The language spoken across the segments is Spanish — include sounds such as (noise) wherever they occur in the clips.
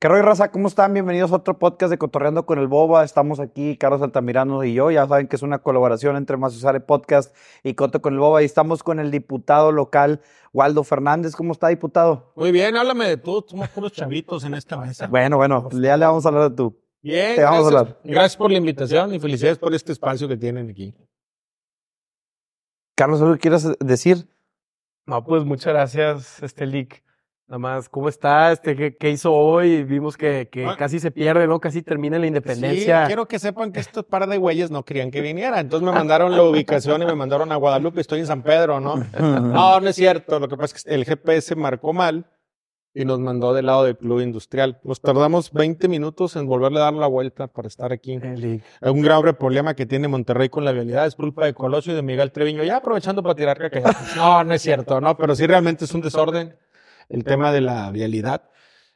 ¿Qué rollo, raza? ¿Cómo están? Bienvenidos a otro podcast de Cotorreando con el Boba. Estamos aquí, Carlos Altamirano y yo. Ya saben que es una colaboración entre Masusare Podcast y Coto con el Boba. Y estamos con el diputado local, Waldo Fernández. ¿Cómo está, diputado? Muy bien, háblame de tú. Somos puros chavitos en esta mesa. Bueno, bueno, ya le vamos a hablar de tú. Bien, Te vamos a gracias, hablar. gracias por la invitación y felicidades por este espacio que tienen aquí. Carlos, ¿algo que quieras decir? No, pues muchas gracias, este Lick. Nada más, ¿cómo está? Este, ¿qué, qué hizo hoy? Vimos que, que Ah. casi se pierde, ¿no? Casi termina la independencia. Sí, quiero que sepan que estos par de güeyes no querían que viniera. Entonces me mandaron la ubicación y me mandaron a Guadalupe. Estoy en San Pedro, ¿no? No, no es cierto. Lo que pasa es que el GPS marcó mal y nos mandó del lado del club industrial. Nos tardamos 20 minutos en volverle a dar la vuelta para estar aquí. Es un grave problema que tiene Monterrey con la vialidad. Es culpa de Colosio y de Miguel Treviño. Ya aprovechando para tirar caca. No, no es cierto, no, pero sí realmente es un desorden. El tema de la vialidad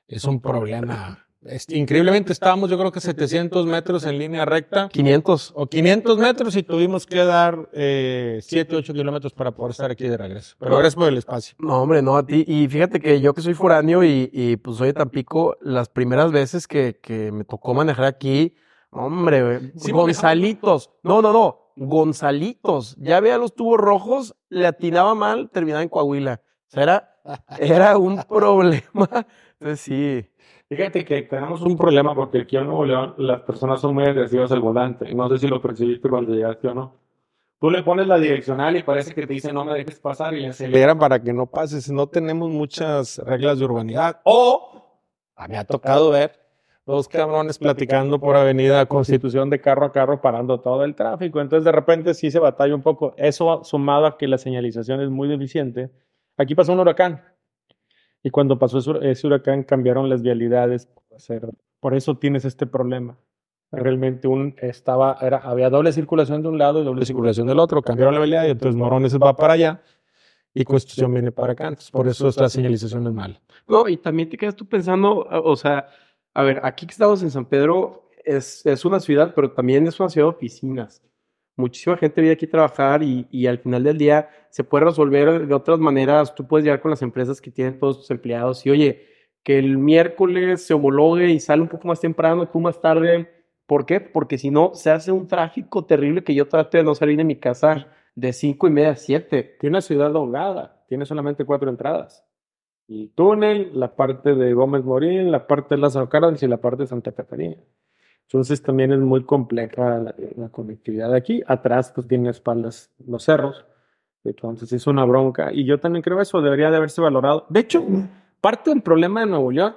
es un problema. Es- increíblemente estábamos, yo creo que 700 metros en línea recta 500. o 500 metros y tuvimos que dar eh, 7, 8 kilómetros para poder estar aquí de regreso. Pero gracias por el espacio. No, hombre, no a ti. Y fíjate que yo que soy foráneo y, y pues soy de Tampico, las primeras veces que, que me tocó manejar aquí, hombre, Sí, Gonzalitos. No, no, no. Gonzalitos. Ya veía los tubos rojos, le atinaba mal, terminaba en Coahuila. O sea, era, era un problema. Entonces sí. Fíjate que tenemos un problema porque aquí en Nuevo León las personas son muy agresivas al volante. No sé si lo percibiste cuando llegaste o no. Tú le pones la direccional y parece que te dice no me dejes pasar y le aceleras. Era para que no pases. No tenemos muchas reglas de urbanidad. O a mí ha tocado ver dos cabrones platicando por Avenida Constitución de carro a carro parando todo el tráfico. Entonces de repente sí se batalla un poco. Eso sumado a que la señalización es muy deficiente. Aquí pasó un huracán. Y cuando pasó ese, huracán cambiaron las vialidades. por eso tienes este problema. Realmente un estaba, era, había doble circulación de un lado y doble circulación del otro. Cambiaron la vialidad y entonces Morones va para allá y Constitución viene para acá. Entonces, por eso esta señalización es mala. No, y también te quedas tú pensando, o sea, a ver, aquí que estamos en San Pedro es, es una ciudad, pero también es una ciudad de oficinas. Muchísima gente viene aquí a trabajar y, al final del día se puede resolver de otras maneras. Tú puedes llegar con las empresas que tienen todos tus empleados y, oye, que el miércoles se homologue y sale un poco más temprano tú más tarde. ¿Por qué? Porque si no, se hace un tráfico terrible que yo trato de no salir de mi casa de cinco y media a siete. Tiene una ciudad ahogada, tiene solamente cuatro entradas. Y túnel, la parte de Gómez Morín, la parte de Lázaro Cárdenas y la parte de Santa Catarina. Entonces también es muy compleja la, la conectividad de aquí. Atrás pues tiene espaldas los cerros. Entonces es una bronca. Y yo también creo eso debería de haberse valorado. De hecho, parte del problema de Nuevo León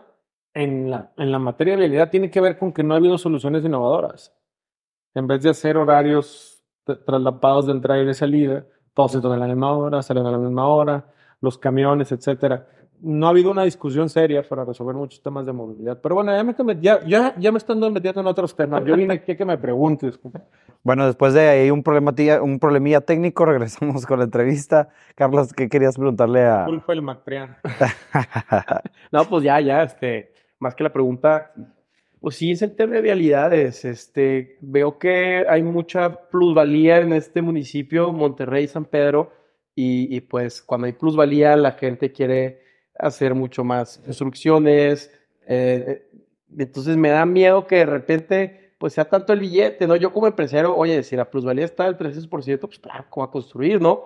en la, en la materia de vialidad tiene que ver con que no ha habido soluciones innovadoras. En vez de hacer horarios tra- traslapados de entrada y de salida, todos entran a la misma hora, salen a la misma hora, los camiones, etcétera. No ha habido una discusión seria para resolver muchos temas de movilidad. Pero bueno, ya me, ya, ya, ya me están metiendo en otros temas. Yo vine aquí a que me preguntes. Bueno, después de ahí un, problematilla- un problemilla técnico, (laughs) regresamos con la entrevista. Carlos, ¿qué querías preguntarle a...? ¿Cuál fue el? (laughs) No, pues ya, ya, este, más que la pregunta, pues sí es el tema de vialidades. Este, veo que hay mucha plusvalía en este municipio, Monterrey, San Pedro, y, y pues cuando hay plusvalía la gente quiere hacer mucho más construcciones. eh, eh, entonces me da miedo que de repente pues sea tanto el billete, ¿no? Yo como empresario, oye, si la plusvalía está del 300%, pues claro, ¿cómo va a construir, no?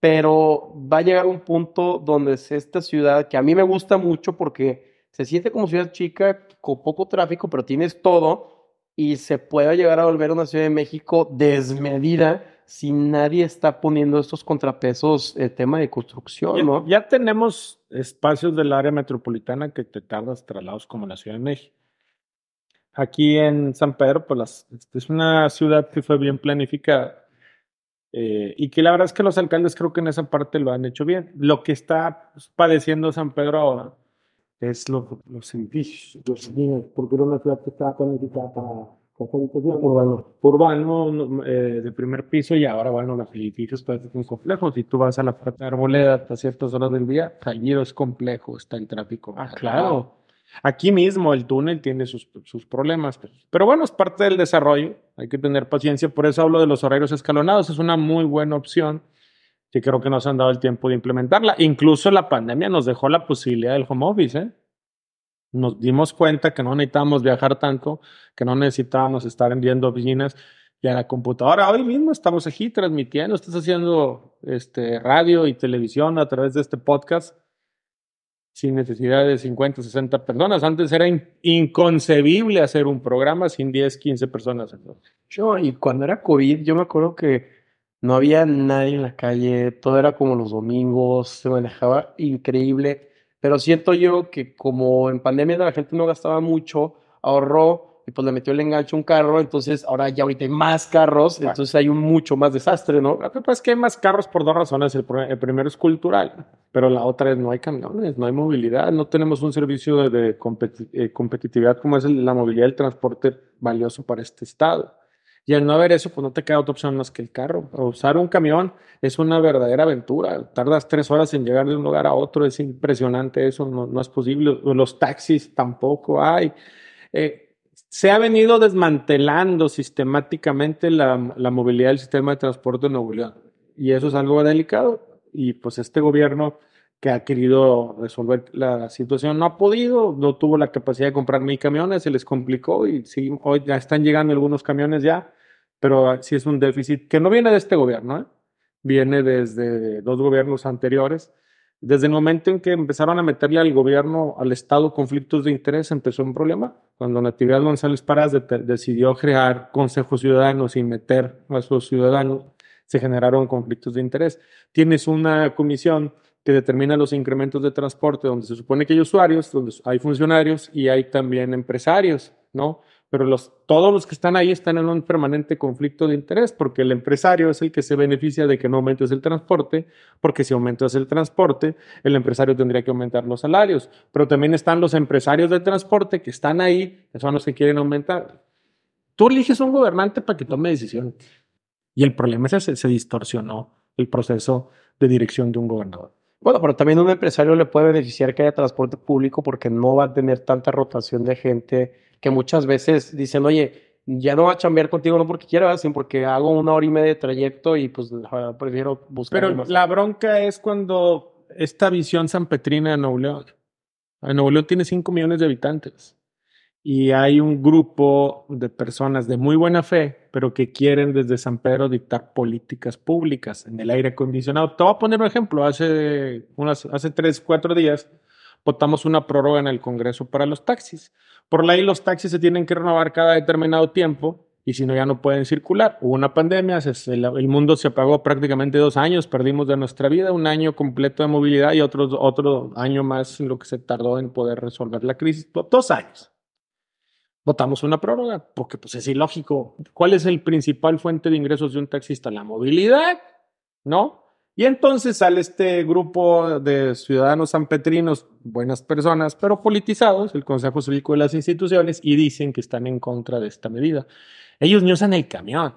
pero va a llegar un punto donde es esta ciudad que a mí me gusta mucho porque se siente como ciudad chica, con poco tráfico, pero tienes todo y se puede llegar a volver una Ciudad de México desmedida si nadie está poniendo estos contrapesos el tema de construcción, Ya, ¿no? ya tenemos espacios del área metropolitana que te tardas traslados como la Ciudad de México. Aquí en San Pedro, pues las- es una ciudad que fue bien planificada eh, y que la verdad es que los alcaldes creo que en esa parte lo han hecho bien. Lo que está padeciendo San Pedro ahora es los, los edificios, los edificios, porque era una ciudad que estaba planificada para urbano, urbano no, eh, de primer piso y ahora, bueno, los edificios pues, son complejos. Si tú vas a la Puerta de Arboleda a ciertas horas del día, Cañiro es complejo, está el tráfico. Ah, claro. Aquí mismo el túnel tiene sus, sus problemas, pero bueno, es parte del desarrollo, hay que tener paciencia, por eso hablo de los horarios escalonados, es una muy buena opción que creo que nos han dado el tiempo de implementarla. Incluso la pandemia nos dejó la posibilidad del home office, ¿eh? Nos dimos cuenta que no necesitábamos viajar tanto, que no necesitábamos estar enviando oficinas y a la computadora. Hoy mismo estamos aquí transmitiendo, estás haciendo este, radio y televisión a través de este podcast sin necesidad de 50, 60 personas. Antes era inconcebible hacer un programa sin 10, 15 personas. Yo, y cuando era COVID, yo me acuerdo que no había nadie en la calle, todo era como los domingos, se manejaba increíble, pero siento yo que como en pandemia la gente no gastaba mucho, ahorró y pues le metió el enganche a un carro, entonces ahora ya ahorita hay más carros, entonces hay un mucho más desastre, ¿no? Lo que pasa es que hay más carros por dos razones. El, primero es cultural, pero la otra es no hay camiones, no hay movilidad, no tenemos un servicio de, eh, competitividad como es la movilidad del transporte valioso para este estado. Y al no haber eso, pues no te queda otra opción más que el carro. Usar un camión es una verdadera aventura. Tardas tres horas en llegar de un lugar a otro, es impresionante eso, no, no es posible. Los taxis tampoco hay. Eh, se ha venido desmantelando sistemáticamente la, movilidad del sistema de transporte de Nuevo León. Y eso es algo delicado. Y pues este gobierno que ha querido resolver la situación no ha podido, no tuvo la capacidad de comprar mil camiones, se les complicó y sí, hoy ya están llegando algunos camiones ya, pero sí es un déficit que no viene de este gobierno, ¿eh? viene desde dos gobiernos anteriores desde el momento en que empezaron a meterle al gobierno, al Estado, conflictos de interés, empezó un problema. Cuando Natividad González Parás decidió crear consejos ciudadanos y meter a sus ciudadanos, se generaron conflictos de interés. Tienes una comisión que determina los incrementos de transporte, donde se supone que hay usuarios, donde hay funcionarios y hay también empresarios, ¿no? pero los, todos los que están ahí están en un permanente conflicto de interés porque el empresario es el que se beneficia de que no aumentes el transporte, porque si aumentas el transporte, el empresario tendría que aumentar los salarios, pero también están los empresarios del transporte que están ahí, que son los que quieren aumentar. Tú eliges un gobernante para que tome decisiones. Y el problema es que se distorsionó el proceso de dirección de un gobernador. Bueno, pero también un empresario le puede beneficiar que haya transporte público porque no va a tener tanta rotación de gente que muchas veces dicen, oye, ya no va a chambear contigo no porque quiera, sino porque hago una hora y media de trayecto y pues prefiero buscar. Pero la bronca es cuando esta visión sanpetrina de Nuevo León. Nuevo León tiene 5 millones de habitantes y hay un grupo de personas de muy buena fe, pero que quieren desde San Pedro dictar políticas públicas en el aire acondicionado. Te voy a poner un ejemplo. Hace, unas, hace tres, cuatro días votamos una prórroga en el Congreso para los taxis. Por ley, los taxis se tienen que renovar cada determinado tiempo y si no, ya no pueden circular. Hubo una pandemia, el, mundo se apagó prácticamente dos años, perdimos de nuestra vida un año completo de movilidad y otro, otro año más en lo que se tardó en poder resolver la crisis. Dos años. Votamos una prórroga porque pues es ilógico. ¿Cuál es el principal fuente de ingresos de un taxista? La movilidad, ¿no? Y entonces sale este grupo de ciudadanos sanpetrinos, buenas personas, pero politizados, el Consejo Cívico de las Instituciones, y dicen que están en contra de esta medida. Ellos ni usan el camión,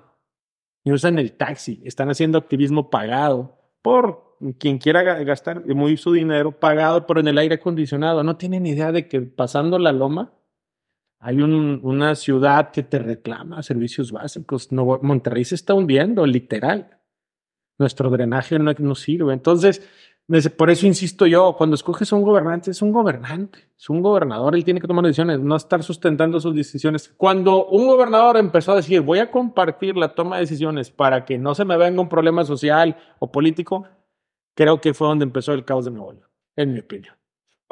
ni usan el taxi, están haciendo activismo pagado por quien quiera gastar muy su dinero, pagado por en el aire acondicionado. No tienen idea de que pasando la loma hay una ciudad que te reclama servicios básicos. No, Monterrey se está hundiendo, literal nuestro drenaje no nos sirve. Entonces, por eso insisto yo, cuando escoges a un gobernante, es un gobernante, es un gobernador, él tiene que tomar decisiones, no estar sustentando sus decisiones. Cuando un gobernador empezó a decir, voy a compartir la toma de decisiones para que no se me venga un problema social o político, creo que fue donde empezó el caos de Nuevo León, en mi opinión.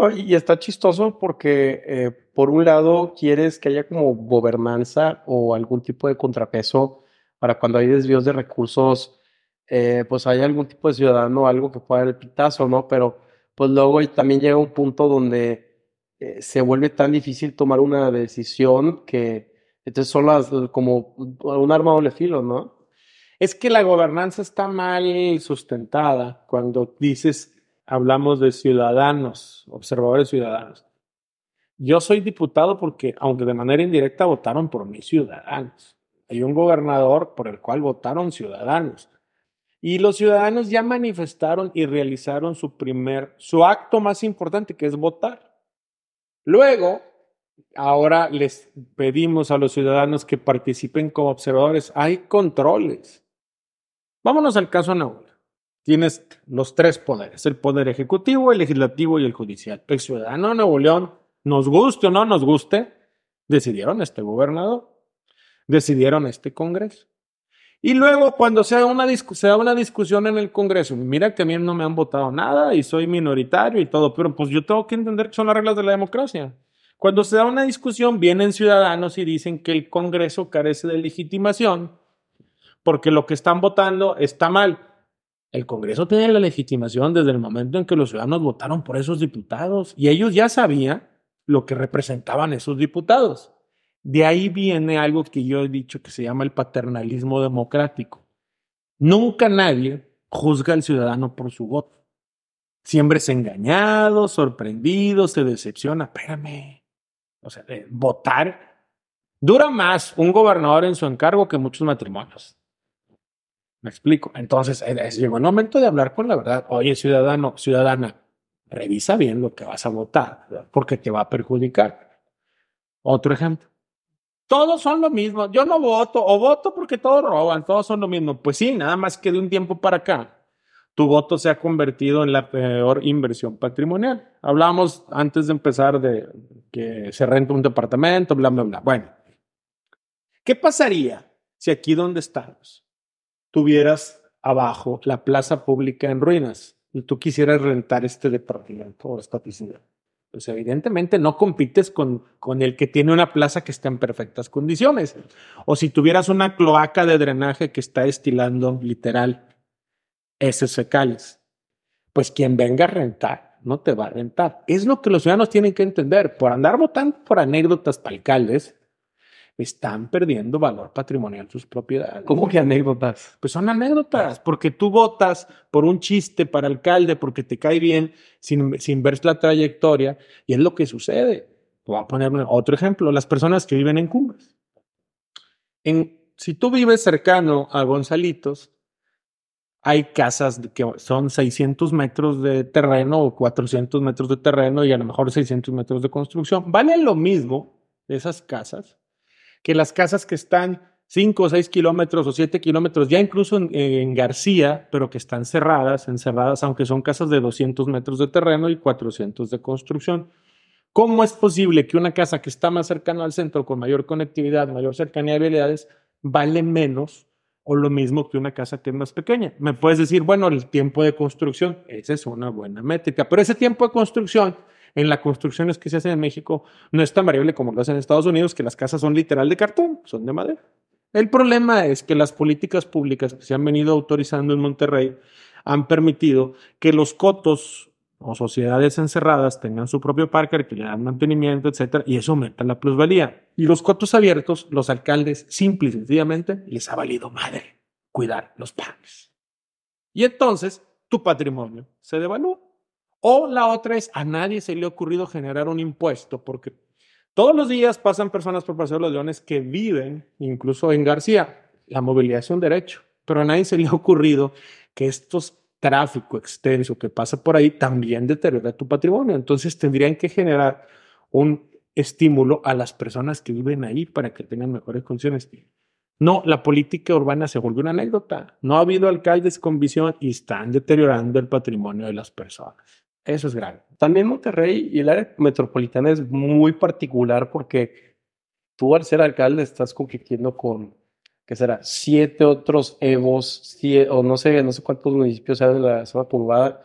Y está chistoso porque, eh, por un lado, quieres que haya como gobernanza o algún tipo de contrapeso para cuando hay desvíos de recursos eh, pues hay algún tipo de ciudadano, algo que pueda dar el pitazo, ¿no? Pero pues luego también llega un punto donde eh, se vuelve tan difícil tomar una decisión que entonces son las como un arma doble filo, ¿no? Es que la gobernanza está mal sustentada cuando dices, hablamos de ciudadanos, observadores ciudadanos. Yo soy diputado porque, aunque de manera indirecta votaron por mis ciudadanos. Hay un gobernador por el cual votaron ciudadanos. Y los ciudadanos ya manifestaron y realizaron su primer, su acto más importante, que es votar. Luego, ahora les pedimos a los ciudadanos que participen como observadores. Hay controles. Vámonos al caso Nuevo Tienes los tres poderes, el poder ejecutivo, el legislativo y el judicial. El ciudadano de Nuevo León Nos guste o no nos guste, decidieron este gobernador, decidieron este Congreso. Y luego cuando se da, una se da una discusión en el Congreso, mira que a mí no me han votado nada y soy minoritario y todo, pero pues yo tengo que entender que son las reglas de la democracia. Cuando se da una discusión, vienen ciudadanos y dicen que el Congreso carece de legitimación porque lo que están votando está mal. El Congreso tiene la legitimación desde el momento en que los ciudadanos votaron por esos diputados y ellos ya sabían lo que representaban esos diputados. De ahí viene algo que yo he dicho que se llama el paternalismo democrático. Nunca nadie juzga al ciudadano por su voto. Siempre es engañado, sorprendido, se decepciona. Espérame. O sea, votar dura más un gobernador en su encargo que muchos matrimonios. Me explico. Entonces, llegó el momento de hablar con la verdad. Oye, ciudadano, ciudadana, revisa bien lo que vas a votar, porque te va a perjudicar. Otro ejemplo. Todos son lo mismo. Yo no voto o voto porque todos roban, todos son lo mismo. Pues sí, nada más que de un tiempo para acá, tu voto se ha convertido en la peor inversión patrimonial. Hablábamos antes de empezar de que se renta un departamento, bla, bla, bla. Bueno, ¿qué pasaría si aquí donde estamos tuvieras abajo la plaza pública en ruinas y tú quisieras rentar este departamento o esta piscina? pues evidentemente no compites con, con el que tiene una plaza que está en perfectas condiciones. O si tuvieras una cloaca de drenaje que está estilando literal esos fecales, pues quien venga a rentar no te va a rentar. Es lo que los ciudadanos tienen que entender. Por andar votando por anécdotas para alcaldes, están perdiendo valor patrimonial sus propiedades. ¿Cómo que anécdotas? Pues son anécdotas, porque tú votas por un chiste para alcalde porque te cae bien sin, sin ver la trayectoria y es lo que sucede. Voy a poner otro ejemplo, las personas que viven en Cumbres. En, si tú vives cercano a Gonzalitos, hay casas que son 600 metros de terreno o 400 metros de terreno y a lo mejor 600 metros de construcción. Vale lo mismo esas casas que las casas que están 5 o 6 kilómetros o 7 kilómetros, ya incluso en, García, pero que están cerradas, encerradas, aunque son casas de 200 metros de terreno y 400 de construcción. ¿Cómo es posible que una casa que está más cercana al centro, con mayor conectividad, mayor cercanía de habilidades, vale menos o lo mismo que una casa que es más pequeña? Me puedes decir, bueno, el tiempo de construcción, esa es una buena métrica, pero ese tiempo de construcción en las construcciones que se hacen en México no es tan variable como lo hacen en Estados Unidos, que las casas son literal de cartón, son de madera. El problema es que las políticas públicas que se han venido autorizando en Monterrey han permitido que los cotos o sociedades encerradas tengan su propio parque, que le dan mantenimiento, etcétera, y eso aumenta la plusvalía. Y los cotos abiertos, los alcaldes, simple y sencillamente, les ha valido madre cuidar los parques. Y entonces, tu patrimonio se devalúa. O la otra es, a nadie se le ha ocurrido generar un impuesto, porque todos los días pasan personas por Paseo de los Leones que viven, incluso en García, la movilidad es un derecho, pero a nadie se le ha ocurrido que estos tráfico extenso que pasa por ahí también deteriora tu patrimonio. Entonces tendrían que generar un estímulo a las personas que viven ahí para que tengan mejores condiciones. No, la política urbana se volvió una anécdota. No ha habido alcaldes con visión y están deteriorando el patrimonio de las personas. Eso es grave. También Monterrey y el área metropolitana es muy particular porque tú al ser alcalde estás compitiendo con, ¿qué será? Siete otros EVOs, o no sé, no sé cuántos municipios hay de la zona poblada.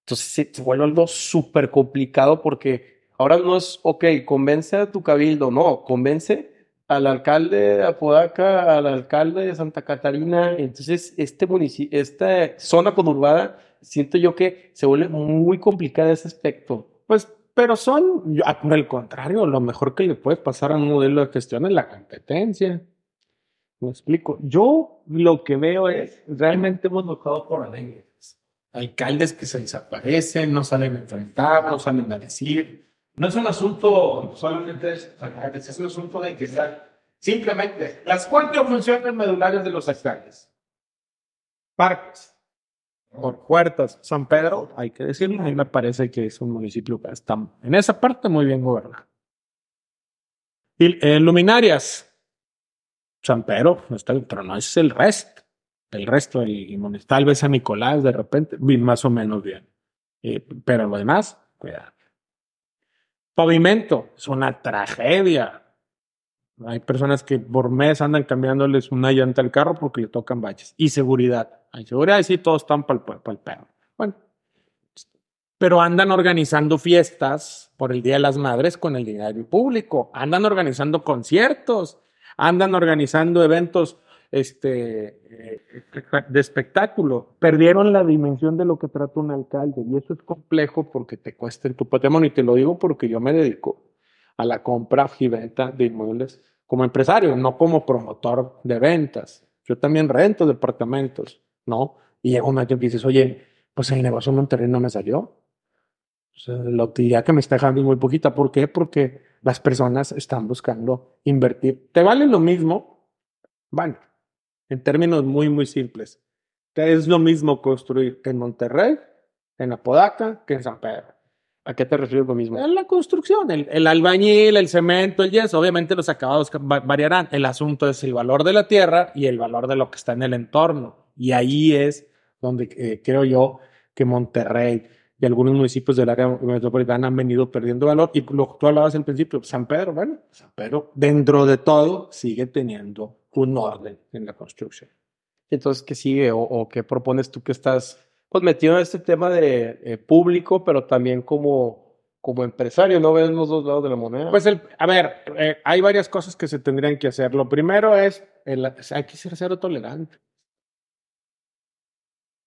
Entonces se vuelve algo súper complicado porque ahora no es, ok, convence a tu cabildo, no, convence al alcalde de Apodaca, al alcalde de Santa Catarina. Entonces, este esta zona conurbada siento yo que se vuelve muy complicada ese aspecto. Pues, pero son, ah, por el contrario, lo mejor que le puede pasar a un modelo de gestión es la competencia. Me explico. Yo lo que veo es, realmente hemos notado por anécdotas. Alcaldes que se desaparecen, no salen a enfrentar, no salen a decir. No es un asunto solamente de es un asunto de que simplemente las cuatro funciones medulares de los alcaldes. Parques, por puertas. San Pedro, hay que decirlo, a mí me parece que es un municipio que está en esa parte muy bien gobernado. Y, eh, luminarias, San Pedro, pero no es el resto. El resto, tal vez San Nicolás, de repente, más o menos bien. Eh, pero lo demás, cuidado. Pavimento, es una tragedia. Hay personas que por mes andan cambiándoles una llanta al carro porque le tocan baches. Y seguridad. Hay seguridad y sí, todos están para el perro. Bueno, pero andan organizando fiestas por el Día de las Madres con el dinero público, andan organizando conciertos, andan organizando eventos este, eh, de espectáculo. Perdieron la dimensión de lo que trata un alcalde y eso es complejo porque te cuesta en tu patrimonio y te lo digo porque yo me dedico a la compra y venta de inmuebles como empresario, no como promotor de ventas. Yo también rento departamentos, ¿no? Y llega un momento en que dices, oye, pues el negocio en Monterrey no me salió la utilidad que me está dejando es muy poquita. ¿Por qué? Porque las personas están buscando invertir. ¿Te vale lo mismo? Bueno, en términos muy, muy simples. Es lo mismo construir en Monterrey, en Apodaca, que en San Pedro. ¿A qué te refieres lo mismo? En la construcción, el, el, albañil, el cemento, el yeso. Obviamente los acabados variarán. El asunto es el valor de la tierra y el valor de lo que está en el entorno. Y ahí es donde eh, creo yo que Monterrey y algunos municipios del área metropolitana han venido perdiendo valor. Y lo que tú hablabas al principio, San Pedro, bueno, San Pedro, dentro de todo, sigue teniendo un orden en la construcción. Entonces, ¿qué sigue o, qué propones tú que estás pues, metido en este tema de eh, público, pero también como, como empresario? ¿No ves los dos lados de la moneda? Pues, el, a ver, eh, hay varias cosas que se tendrían que hacer. Lo primero es, el, hay que ser cero tolerante.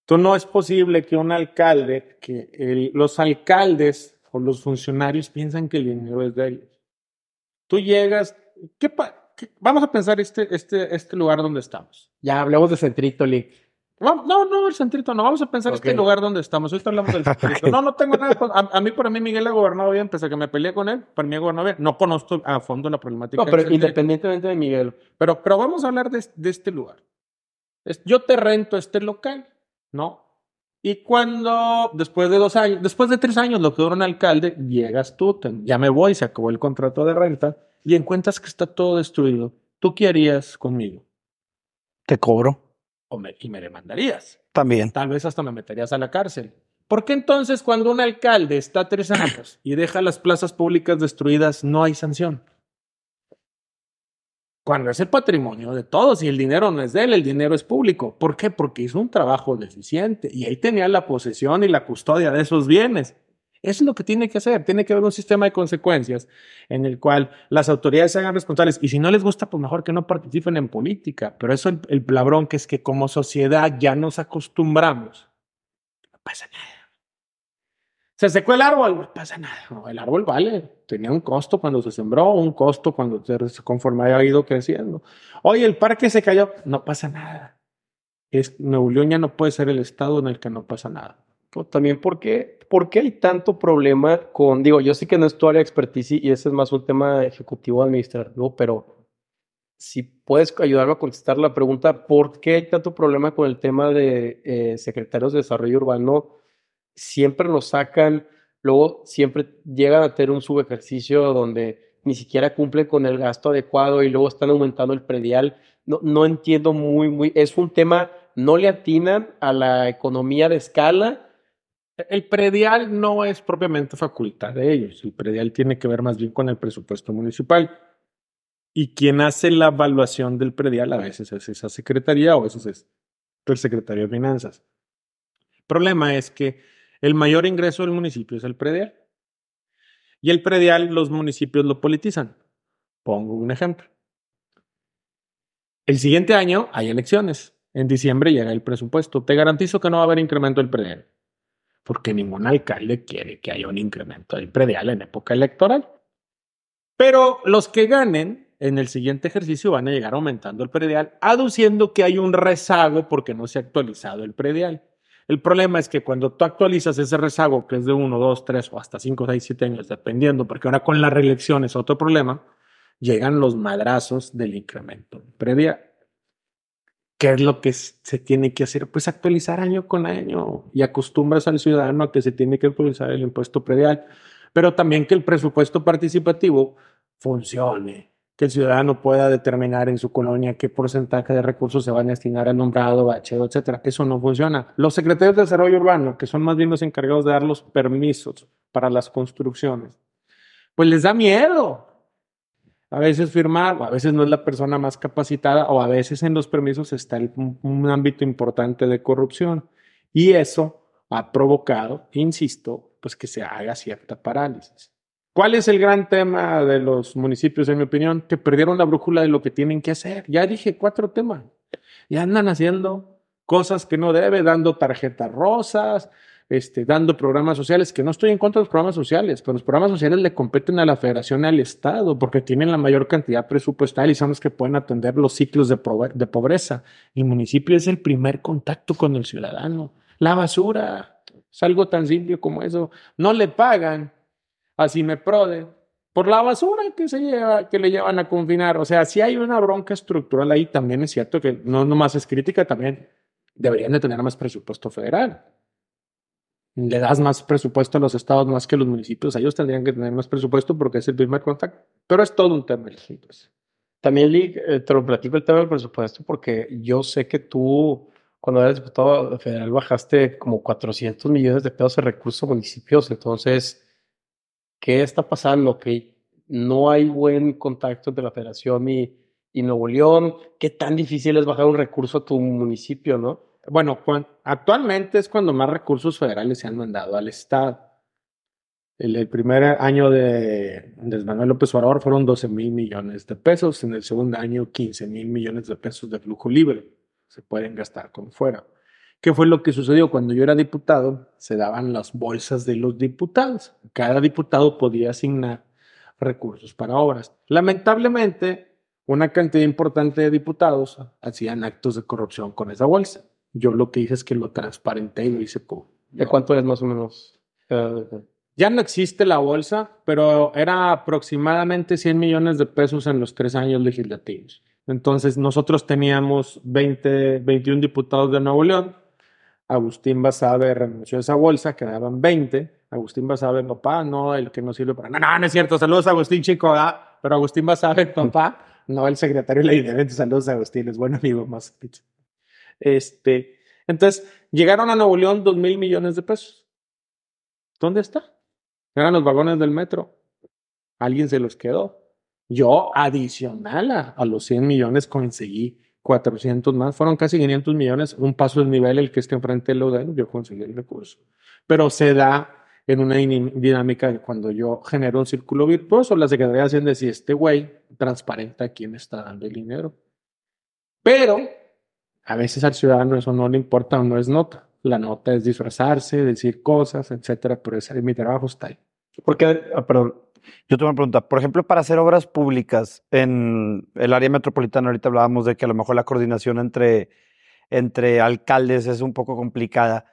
Entonces no es posible que un alcalde, que los alcaldes o los funcionarios piensan que el dinero es de ellos. Tú llegas, ¿qué, vamos a pensar este, este, este lugar donde estamos. Ya hablemos de Centrito, Lee. No, no, el Centrito no. Vamos a pensar este lugar donde estamos. Ahorita hablamos del (laughs) Centrito. No, no tengo nada. A, a, mí, para mí, Miguel ha gobernado bien, pese a que me peleé con él. Para mí ha gobernado bien. No conozco a fondo la problemática. No, pero independientemente de Miguel. Pero, pero vamos a hablar de, de este lugar. Yo te rento este local ¿no? Y cuando, después de dos años, después de tres años, lo que dura un alcalde, llegas tú, ya me voy, se acabó el contrato de renta, y encuentras que está todo destruido. ¿Tú qué harías conmigo? Te cobro. O y me demandarías. También. Tal vez hasta me meterías a la cárcel. ¿Por qué entonces cuando un alcalde está tres años y deja las plazas públicas destruidas no hay sanción? Cuando es el patrimonio de todos y el dinero no es de él, el dinero es público. ¿Por qué? Porque hizo un trabajo deficiente y ahí tenía la posesión y la custodia de esos bienes. Eso es lo que tiene que hacer. Tiene que haber un sistema de consecuencias en el cual las autoridades se hagan responsables. Y si no les gusta, pues mejor que no participen en política. Pero eso el, el plabrón que es que como sociedad ya nos acostumbramos. No. Se secó el árbol, no pasa nada. el árbol vale. Tenía un costo cuando se sembró, un costo cuando se, conforme haya ido creciendo. Oye, el parque se cayó, no pasa nada. Es, Nuevo León ya no puede ser el estado en el que no pasa nada. También, ¿por qué, ¿por qué hay tanto problema con, digo, yo sé que no es tu área de expertise y ese es más un tema ejecutivo administrativo, pero si puedes ayudarme a contestar la pregunta, ¿por qué hay tanto problema con el tema de eh, secretarios de desarrollo urbano? Siempre lo sacan, luego siempre llegan a tener un subejercicio donde ni siquiera cumplen con el gasto adecuado y luego están aumentando el predial. No, no entiendo muy, muy, es un tema, no le atinan a la economía de escala. El predial no es propiamente facultad de ellos, el predial tiene que ver más bien con el presupuesto municipal. Y quien hace la evaluación del predial a veces es esa secretaría o a veces es el secretario de Finanzas. El problema es que el mayor ingreso del municipio es el predial. Y el predial los municipios lo politizan. Pongo un ejemplo. El siguiente año hay elecciones. En diciembre llega el presupuesto. Te garantizo que no va a haber incremento del predial. Porque ningún alcalde quiere que haya un incremento del predial en época electoral. Pero los que ganen en el siguiente ejercicio van a llegar aumentando el predial, aduciendo que hay un rezago porque no se ha actualizado el predial. El problema es que cuando tú actualizas ese rezago, que es de 1, 2, 3 o hasta 5, 6, 7 años, dependiendo, porque ahora con la reelección es otro problema, llegan los madrazos del incremento previa. ¿Qué es lo que se tiene que hacer? Pues actualizar año con año y acostumbras al ciudadano a que se tiene que actualizar el impuesto predial, pero también que el presupuesto participativo funcione que el ciudadano pueda determinar en su colonia qué porcentaje de recursos se van a destinar a nombrado, bacheo, etcétera. Eso no funciona. Los secretarios de desarrollo urbano, que son más bien los encargados de dar los permisos para las construcciones, pues les da miedo. A veces firmar, o a veces no es la persona más capacitada, o a veces en los permisos está un, un ámbito importante de corrupción. Y eso ha provocado, insisto, pues que se haga cierta parálisis. ¿Cuál es el gran tema de los municipios, en mi opinión? Que perdieron la brújula de lo que tienen que hacer. Ya dije cuatro temas. Ya andan haciendo cosas que no debe, dando tarjetas rosas, este, dando programas sociales, que no estoy en contra de los programas sociales, pero los programas sociales le competen a la federación y al Estado, porque tienen la mayor cantidad presupuestal y son los que pueden atender los ciclos de, de pobreza. El municipio es el primer contacto con el ciudadano. La basura, es algo tan simple como eso. No le pagan así me prode por la basura que se lleva, que le llevan a confinar. O sea, si hay una bronca estructural ahí, también es cierto que no nomás es crítica, también deberían de tener más presupuesto federal. Le das más presupuesto a los estados más que a los municipios. Ellos tendrían que tener más presupuesto porque es el primer contacto. Pero es todo un tema. También, Lee, eh, te lo platico el tema del presupuesto porque yo sé que tú, cuando eres diputado federal, bajaste como 400 millones de pesos de recursos a municipios. Entonces, ¿qué está pasando? Que no hay buen contacto entre la federación y, Nuevo León. ¿Qué tan difícil es bajar un recurso a tu municipio, no? Bueno, actualmente es cuando más recursos federales se han mandado al Estado. El, primer año de, de, Manuel López Obrador fueron 12 mil millones de pesos, en el segundo año 15 mil millones de pesos de flujo libre. Se pueden gastar como fuera. ¿Qué fue lo que sucedió? Cuando yo era diputado, se daban las bolsas de los diputados. Cada diputado podía asignar recursos para obras. Lamentablemente, una cantidad importante de diputados hacían actos de corrupción con esa bolsa. Yo lo que hice es que lo transparenté y lo hice como... ¿De cuánto es más o menos? ya no existe la bolsa, pero era aproximadamente 100 millones de pesos en los tres años legislativos. Entonces nosotros teníamos 20, 21 diputados de Nuevo León Agustín Basabe renunció a esa bolsa, quedaban 20. Agustín Basabe, papá, no, el que no sirve para nada. No, no es cierto. Saludos a Agustín, chico, pero Agustín Basabe, (laughs) papá, no el secretario de la. Saludos a Agustín, es buen amigo más. Este, entonces, llegaron a Nuevo León dos mil millones de pesos. ¿Dónde está? Eran los vagones del metro. Alguien se los quedó. Yo, adicional a, a los 100 millones, conseguí 400 más, fueron casi 500 millones, un paso del nivel el que esté enfrente del UDEN, yo conseguí el recurso. Pero se da en una dinámica de cuando yo genero un círculo virtuoso, la Secretaría de Hacienda este güey transparenta a quién está dando el dinero. Pero a veces al ciudadano eso no le importa o no es nota. La nota es disfrazarse, decir cosas, etcétera, pero ese, mi trabajo está ahí. Porque, ah, perdón, yo tengo una pregunta. Por ejemplo, para hacer obras públicas en el área metropolitana, ahorita hablábamos de que a lo mejor la coordinación entre, entre alcaldes es un poco complicada.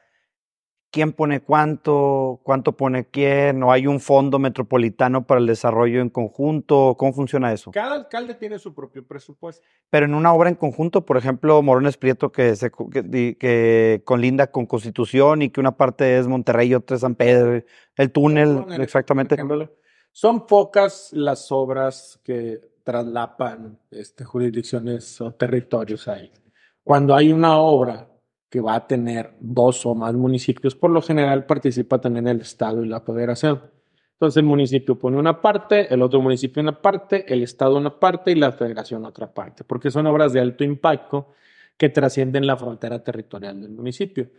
¿Quién pone cuánto? ¿Cuánto pone quién? ¿O hay un fondo metropolitano para el desarrollo en conjunto? ¿Cómo funciona eso? Cada alcalde tiene su propio presupuesto. Pero en una obra en conjunto, por ejemplo, Morones Prieto, que, se, que, que conlinda con Constitución y que una parte es Monterrey y otra es San Pedro, el túnel, exactamente. Son pocas las obras que traslapan este, jurisdicciones o territorios ahí. Cuando hay una obra que va a tener dos o más municipios, por lo general participa también el Estado y la Federación. Entonces el municipio pone una parte, el otro municipio una parte, el Estado una parte y la Federación otra parte, porque son obras de alto impacto que trascienden la frontera territorial del municipio.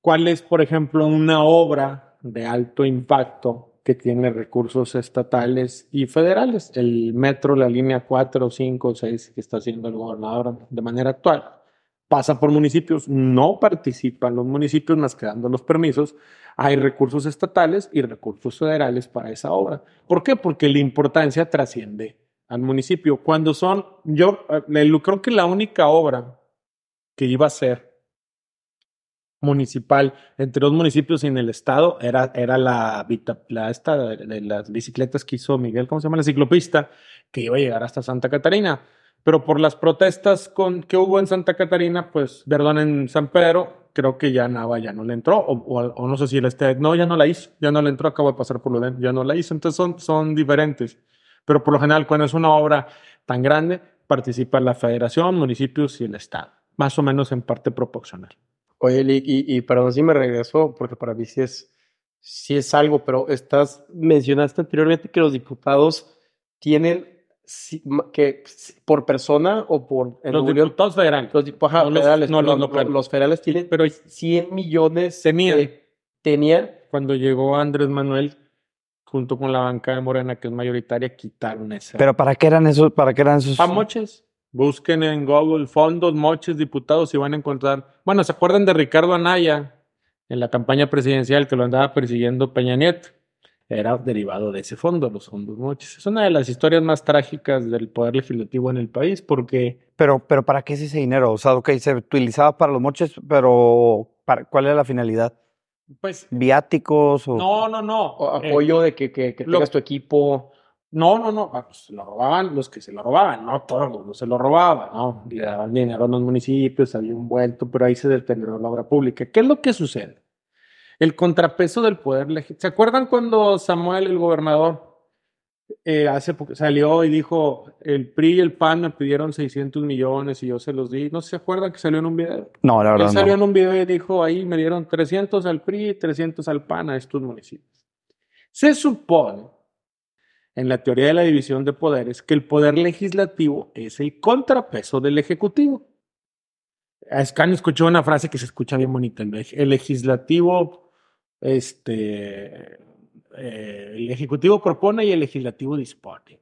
¿Cuál es, por ejemplo, una obra de alto impacto que tiene recursos estatales y federales. El metro, la línea 4, 5, 6 que está haciendo el gobernador de manera actual, pasa por municipios, no participan los municipios más que dando los permisos. Hay recursos estatales y recursos federales para esa obra. ¿Por qué? Porque la importancia trasciende al municipio. Cuando son, yo eh, creo que la única obra que iba a ser municipal entre dos municipios y en el estado era, era la, la esta de las bicicletas que hizo Miguel, ¿cómo se llama? La ciclopista, que iba a llegar hasta Santa Catarina. Pero por las protestas con, que hubo en Santa Catarina, pues, perdón, en San Pedro, creo que ya Nava ya no le entró, o, no sé si el este, no, ya no la hizo, ya no le entró, acabo de pasar por lo ya no la hizo, entonces son, son diferentes. Pero por lo general, cuando es una obra tan grande, participa la federación, municipios y el Estado, más o menos en parte proporcional. Oye, y, y perdón si me regreso, porque para mí sí es, sí es algo, pero estás, mencionaste anteriormente que los diputados tienen que por persona o por en Los diputados federales. los, dip- ajá, no los- federales, no los locales. los federales tienen Pero 100 millones Tenían. eh, tenían cuando llegó Andrés Manuel, junto con la banca de Morena, que es mayoritaria, quitaron esa. Pero ¿para qué eran esos? ¿Para qué eran esos? a moches. Busquen en Google fondos, moches, diputados y van a encontrar. Bueno, ¿se acuerdan de Ricardo Anaya en la campaña presidencial que lo andaba persiguiendo Peña Nieto? Era derivado de ese fondo, los fondos moches. Es una de las historias más trágicas del poder legislativo en el país porque Pero, pero ¿para qué es ese dinero? O sea, ok, se utilizaba para los moches, pero ¿para, ¿cuál era la finalidad? pues ¿Viáticos o...? no, no, no. o Eh, apoyo de que, que, que lo- tengas tu equipo. No, no, no, ah, pues, se lo robaban los que se lo robaban, no todo el mundo se lo robaba, ¿no? Le daban dinero a los municipios, había un vuelto, pero ahí se deterioró la obra pública. ¿Qué es lo que sucede? El contrapeso del poder legislativo. ¿Se acuerdan cuando Samuel, el gobernador, eh, hace salió y dijo, el PRI y el PAN me pidieron 600 millones y yo se los di? ¿No se acuerdan que salió en un video? No, la Él verdad salió no. en un video y dijo, ahí me dieron 300 al PRI y 300 al PAN a estos municipios. Se supone, en la teoría de la división de poderes, que el poder legislativo es el contrapeso del ejecutivo. Escan escuchó una frase que se escucha bien bonita. El, leg- el legislativo, este, eh, el ejecutivo propone y el legislativo dispone.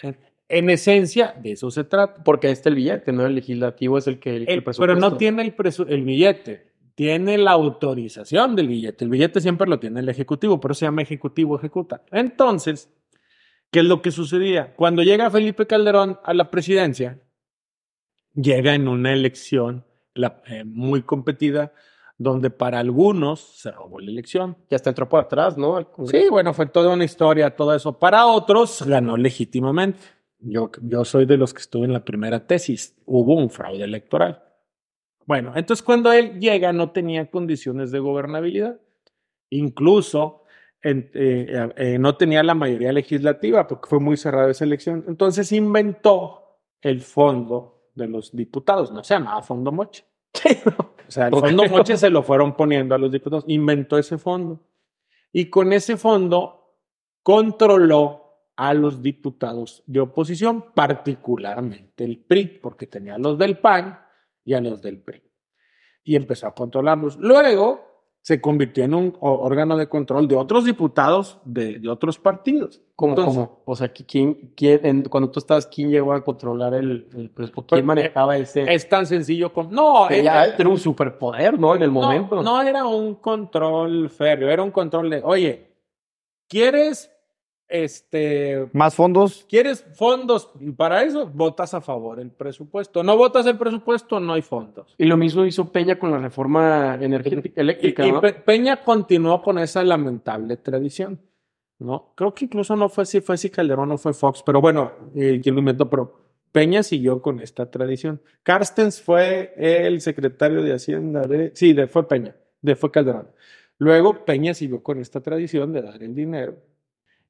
En, en esencia, de eso se trata. Porque ahí está el billete, ¿no? El legislativo es el que el, El- pero no tiene el, el billete, tiene la autorización del billete. El billete siempre lo tiene el ejecutivo, por eso se llama ejecutivo ejecuta. Entonces, ¿qué es lo que sucedía? Cuando llega Felipe Calderón a la presidencia, llega en una elección la- eh, muy competida, donde para algunos se robó la elección. Ya está entró por atrás, ¿no? Sí, bueno, fue toda una historia, todo eso. Para otros ganó legítimamente. Yo, yo soy de los que estuve en la primera tesis. Hubo un fraude electoral. Bueno, entonces cuando él llega no tenía condiciones de gobernabilidad. Incluso en- eh, eh, no tenía la mayoría legislativa porque fue muy cerrada esa elección. Entonces inventó el fondo de los diputados. No se llamaba Fondo Moche. O sea, el. Fondo Moche se lo fueron poniendo a los diputados. Inventó ese fondo. Y con ese fondo controló a los diputados de oposición, particularmente el PRI, porque tenía a los del PAN y a los del PRI. Y empezó a controlarlos. Luego se convirtió en un órgano de control de otros diputados de, de otros partidos. ¿Cómo, Entonces, cómo? O sea, ¿quién, quién, en- cuando tú estabas, ¿quién llegó a controlar el, el presupuesto? ¿Quién Pues, manejaba ese? Es tan sencillo como... No, eh, eh, era un superpoder, ¿no? En el momento. No, no era un control férreo, era un control de, oye, ¿quieres este ¿Más fondos? ¿Quieres fondos para eso? Votas a favor el presupuesto. No votas el presupuesto, no hay fondos. Y lo mismo hizo Peña con la reforma energética Y, eléctrica, y ¿no? Pe- Peña continuó con esa lamentable tradición. ¿no? Creo que incluso no fue si fue si Calderón o fue Fox, pero bueno, eh, quien lo inventó, pero Peña siguió con esta tradición. Carstens fue el secretario de Hacienda de, sí, de, fue Peña, de fue Calderón. Luego Peña siguió con esta tradición de dar el dinero.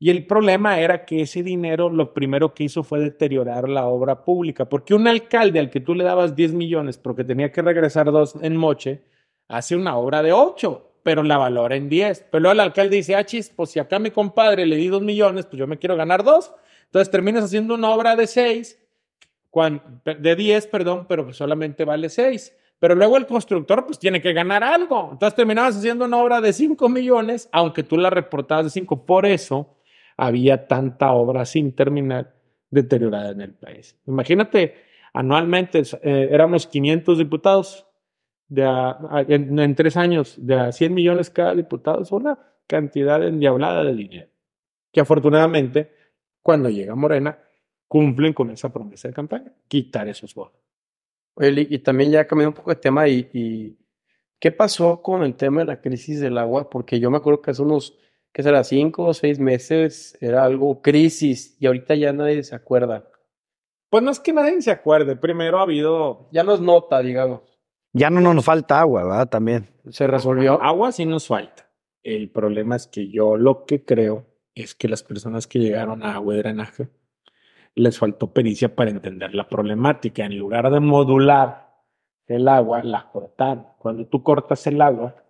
Y el problema era que ese dinero lo primero que hizo fue deteriorar la obra pública, porque un alcalde al que tú le dabas 10 millones porque tenía que regresar dos en Moche, hace una obra de 8, pero la valora en 10. Pero luego el alcalde dice, ah, chis, pues si acá mi compadre le di 2 millones, pues yo me quiero ganar 2. Entonces terminas haciendo una obra de 6, de 10, perdón, pero solamente vale 6. Pero luego el constructor pues tiene que ganar algo. Entonces terminabas haciendo una obra de 5 millones, aunque tú la reportabas de 5. Por eso había tanta obra sin terminar deteriorada en el país. Imagínate, anualmente eh, éramos 500 diputados, de a- a- en, en tres años, de a 100 millones cada diputado, es una cantidad endiablada de dinero. Que afortunadamente, cuando llega Morena, cumplen con esa promesa de campaña, quitar esos votos. Oye, y también ya cambiando un poco de tema y, y ¿qué pasó con el tema de la crisis del agua? Porque yo me acuerdo que hace unos, ¿qué será? Cinco o seis meses era algo crisis y ahorita ya nadie se acuerda. Pues no es que nadie se acuerde, primero ha habido Ya no es nota, digamos. Ya no nos falta agua, ¿verdad? También. Se resolvió. Agua sí nos falta. El problema es que yo lo que creo es que las personas que llegaron a agua y drenaje les faltó pericia para entender la problemática. En lugar de modular el agua, la cortaron. Cuando tú cortas el agua,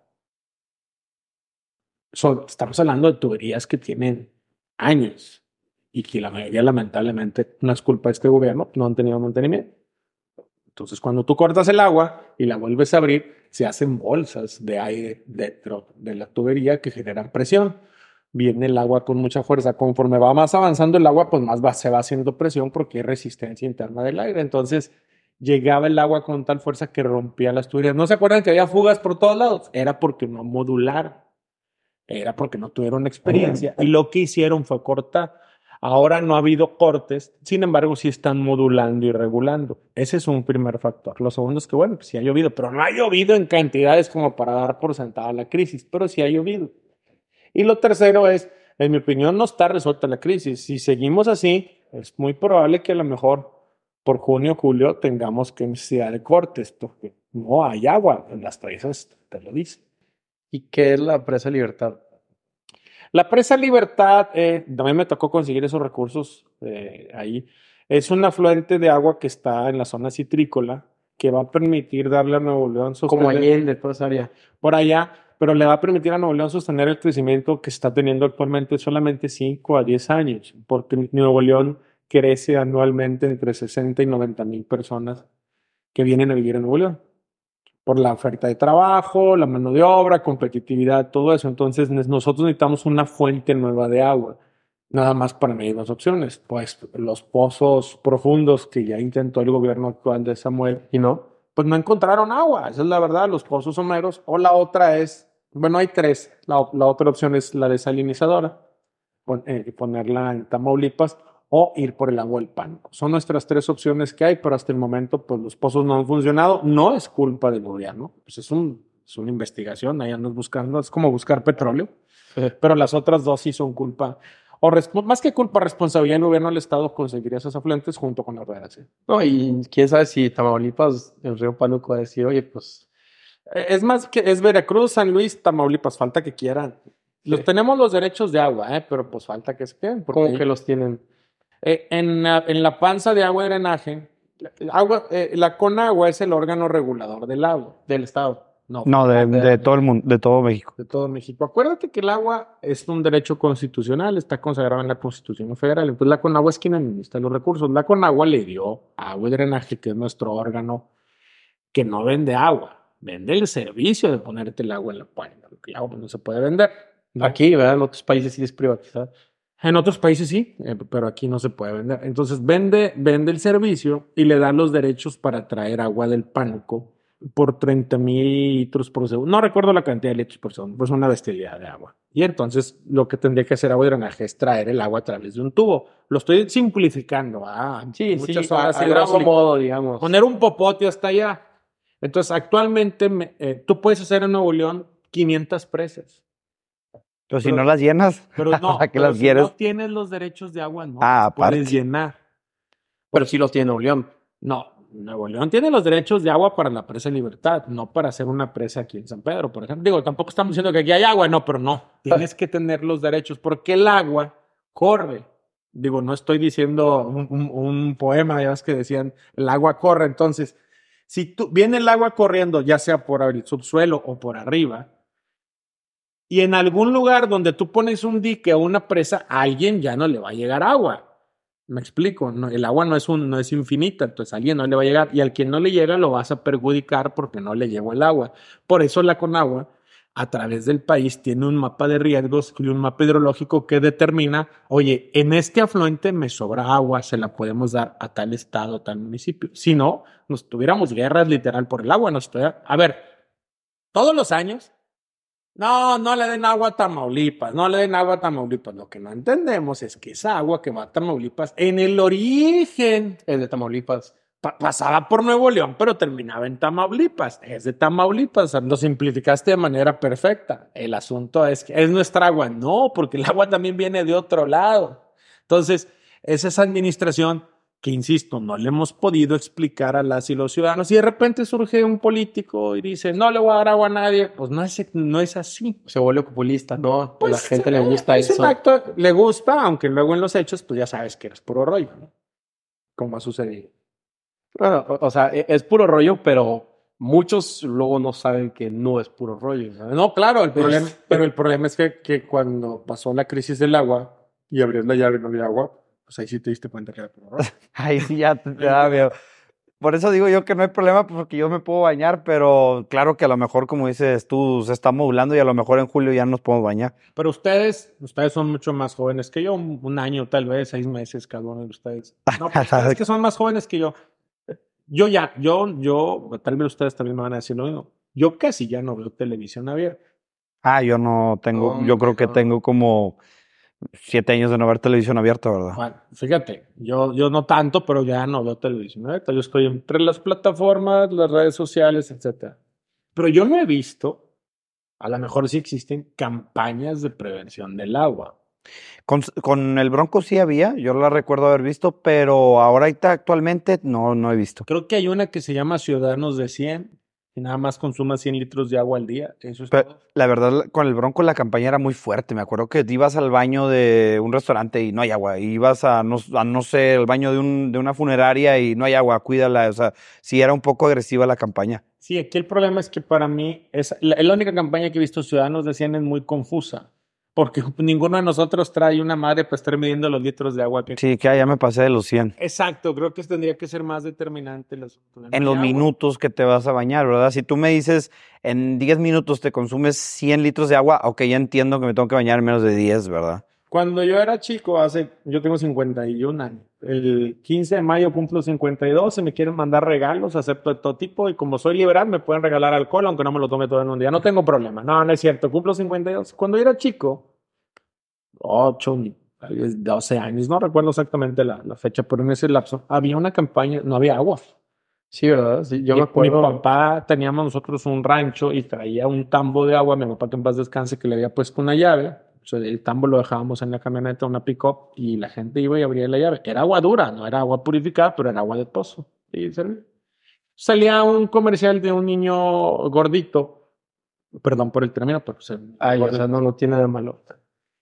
estamos hablando de tuberías que tienen años y que la mayoría lamentablemente no es culpa de este gobierno, no han tenido mantenimiento. Entonces, cuando tú cortas el agua y la vuelves a abrir, se hacen bolsas de aire dentro de la tubería que generan presión. Viene el agua con mucha fuerza. Conforme va más avanzando el agua, pues más va, se va haciendo presión porque hay resistencia interna del aire. Entonces, llegaba el agua con tal fuerza que rompía las tuberías. ¿No se acuerdan que había fugas por todos lados? Era porque no modularon. Era porque no tuvieron experiencia. Y lo que hicieron fue cortar. Ahora no ha habido cortes, sin embargo, sí están modulando y regulando. Ese es un primer factor. Lo segundo es que, bueno, pues sí ha llovido, pero no ha llovido en cantidades como para dar por sentada la crisis, pero sí ha llovido. Y lo tercero es, en mi opinión, no está resuelta la crisis. Si seguimos así, es muy probable que a lo mejor por junio o julio tengamos que necesidad de cortes, porque no hay agua en las presas, te lo dicen. ¿Y qué es la presa Libertad? La presa Libertad, eh, también me tocó conseguir esos recursos eh, ahí. Es un afluente de agua que está en la zona citrícola que va a permitir darle a Nuevo León Como Allende, toda esa área. por allá, pero le va a permitir a Nuevo León sostener el crecimiento que está teniendo actualmente solamente 5 a 10 años, porque Nuevo León crece anualmente entre 60 y 90 mil personas que vienen a vivir en Nuevo León. Por la oferta de trabajo, la mano de obra, competitividad, todo eso. Entonces, nosotros necesitamos una fuente nueva de agua. Nada más para medir dos opciones. Pues los pozos profundos que ya intentó el gobierno actual de Samuel ¿Y no? pues no encontraron agua, esa es la verdad, los pozos someros. O la otra es, bueno, hay tres. La, la otra opción es la desalinizadora, pon- eh, ponerla en Tamaulipas o ir por el agua del pánico. Son nuestras tres opciones que hay, pero hasta el momento, pues los pozos no han funcionado. No es culpa del gobierno, pues es, un, es una investigación, ahí andas buscando, es como buscar petróleo, pero las otras dos sí son culpa. O más que culpa, responsabilidad del gobierno del Estado conseguir esos afluentes junto con la redacción. No, y quién sabe si Tamaulipas, el río Pánuco va a decir, oye, pues, Eh, Es más que es Veracruz, San Luis, Tamaulipas, falta que quieran. Los, Sí. tenemos los derechos de agua, ¿eh? pero pues falta que se queden. porque ¿cómo que los tienen? Eh, en, la, en la panza de agua y drenaje, la, agua, eh, la Conagua es el órgano regulador del agua. Del Estado. No, No, de, de todo el mundo, de todo México. de todo México. Acuérdate que el agua es un derecho constitucional, está consagrado en la Constitución Federal. Entonces la Conagua es quien administra los recursos. La Conagua le dio agua y drenaje, que es nuestro órgano que no vende agua, vende el servicio de ponerte el agua en la página. porque El agua no se puede vender. ¿no? Aquí, ¿verdad? En otros países sí es privatizado. En otros países sí, eh, pero aquí no se puede vender. Entonces vende, vende el servicio y le da los derechos para traer agua del pánico por 30 mil litros por segundo. No recuerdo la cantidad de litros por segundo, pues una bestialidad de agua. Y entonces lo que tendría que hacer agua y drenaje es traer el agua a través de un tubo. Lo estoy simplificando. Ah, Sí, muchas sí, horas a, a modo, digamos. Poner un popote hasta allá. Entonces actualmente me- eh, tú puedes hacer en Nuevo León 500 presas. Pero si no las llenas, Pero (laughs) no, ¿para qué pero las si quieres? no tienes los derechos de agua, no Ah, las puedes aparte. llenar. Pero sí los tiene Nuevo León. No, Nuevo León tiene los derechos de agua para la presa Libertad, no para hacer una presa aquí en San Pedro, por ejemplo. Digo, tampoco estamos diciendo que aquí hay agua, no, pero no. (laughs) Tienes que tener los derechos porque el agua corre. Digo, no estoy diciendo un, un- un poema, ya ves que decían, el agua corre. Entonces, si tú, viene el agua corriendo, ya sea por el subsuelo o por arriba, y en algún lugar donde tú pones un dique o una presa, a alguien ya no le va a llegar agua. Me explico, no, el agua no es, un, no es infinita, entonces a alguien no le va a llegar y al quien no le llega lo vas a perjudicar porque no le llegó el agua. Por eso la Conagua, a través del país, tiene un mapa de riesgos y un mapa hidrológico que determina, oye, en este afluente me sobra agua, se la podemos dar a tal estado, a tal municipio. Si no, nos tuviéramos guerras literal por el agua. Nos A ver, todos los años no, no le den agua a Tamaulipas, no le den agua a Tamaulipas. Lo que no entendemos es que esa agua que va a Tamaulipas, en el origen, Es de Tamaulipas. pa- pasaba por Nuevo León, pero terminaba en Tamaulipas. Es de Tamaulipas, lo simplificaste de manera perfecta. El asunto es que es nuestra agua. No, porque el agua también viene de otro lado. Entonces, es esa administración que, insisto, no le hemos podido explicar a las y los ciudadanos. Y de repente surge un político y dice, no le voy a dar agua a nadie. Pues no es, no es así. Se vuelve populista, ¿no? Pues, la gente le gusta es eso. un acto, le gusta, aunque luego en los hechos, pues ya sabes que eres puro rollo, ¿no? Como ha sucedido. Bueno, o, o sea, e- es puro rollo, pero muchos luego no saben que no es puro rollo. ¿sabes? No, claro, el problema, pero el problema es que, que cuando pasó la crisis del agua y abrías la llave y no había agua, pues ahí sí te diste cuenta que era puro rollo. (laughs) Ahí sí ya te da miedo. (laughs) Por eso digo yo que no hay problema porque yo me puedo bañar, pero claro que a lo mejor, como dices tú, se está modulando y a lo mejor en julio ya nos podemos bañar. Pero ustedes, ustedes son mucho más jóvenes que yo, un, año tal vez, seis meses cada uno de ustedes. No, (laughs) pues ustedes que son más jóvenes que yo. Yo ya, yo, yo, tal vez ustedes también me van a decir lo mismo. Yo casi ya no veo televisión abierta. Ah, yo no tengo, ¿Cómo yo creo que tengo como siete años de no ver televisión abierta, ¿verdad? Bueno, fíjate, yo, yo no tanto, pero ya no veo televisión abierta. Yo estoy entre las plataformas, las redes sociales, etcétera. Pero yo no he visto, a lo mejor sí existen campañas de prevención del agua. Con, con el Bronco sí había, yo la recuerdo haber visto, pero ahorita actualmente no, no he visto. Creo que hay una que se llama Ciudadanos de 100, y nada más consuma 100 litros de agua al día. Eso es todo. La verdad, con el Bronco la campaña era muy fuerte. Me acuerdo que ibas al baño de un restaurante y no hay agua. Ibas a no, a no sé, el baño de, un, de una funeraria y no hay agua, cuídala. O sea, sí era un poco agresiva la campaña. Sí, aquí el problema es que para mí es la, la única campaña que he visto Ciudadanos de 100 es muy confusa, porque (laughs) ninguno de nosotros trae una madre para estar midiendo los litros de agua que Sí, que ah, ya me pasé de los 100. Exacto, creo que tendría que ser más determinante el asunto de no En los agua. minutos que te vas a bañar, ¿verdad? Si tú me dices en 10 minutos te consumes 100 litros de agua, ok, ya entiendo que me tengo que bañar en menos de 10, ¿verdad? Cuando yo era chico, hace, yo tengo 51 años, el 15 de mayo cumplo 52, se me quieren mandar regalos, acepto de todo tipo, y como soy liberal, me pueden regalar alcohol, aunque no me lo tome todo en un día, no tengo problema, no, no es cierto, cumplo 52. Cuando yo era chico, 8, tal vez 12 años, no recuerdo exactamente la, la fecha, pero en ese lapso había una campaña, no había agua. Sí, ¿verdad? Sí, yo Mi- me acuerdo. Mi papá teníamos nosotros un rancho y traía un tambo de agua. Mi papá que en paz descanse que le había puesto una llave. O sea, el tambo lo dejábamos en la camioneta, una pick-up, y la gente iba y abría la llave. Era agua dura, no era agua purificada, pero era agua de pozo. Y servía. Salía un comercial de un niño gordito, perdón por el término, pero el Ay, o sea, no, no tiene de malo.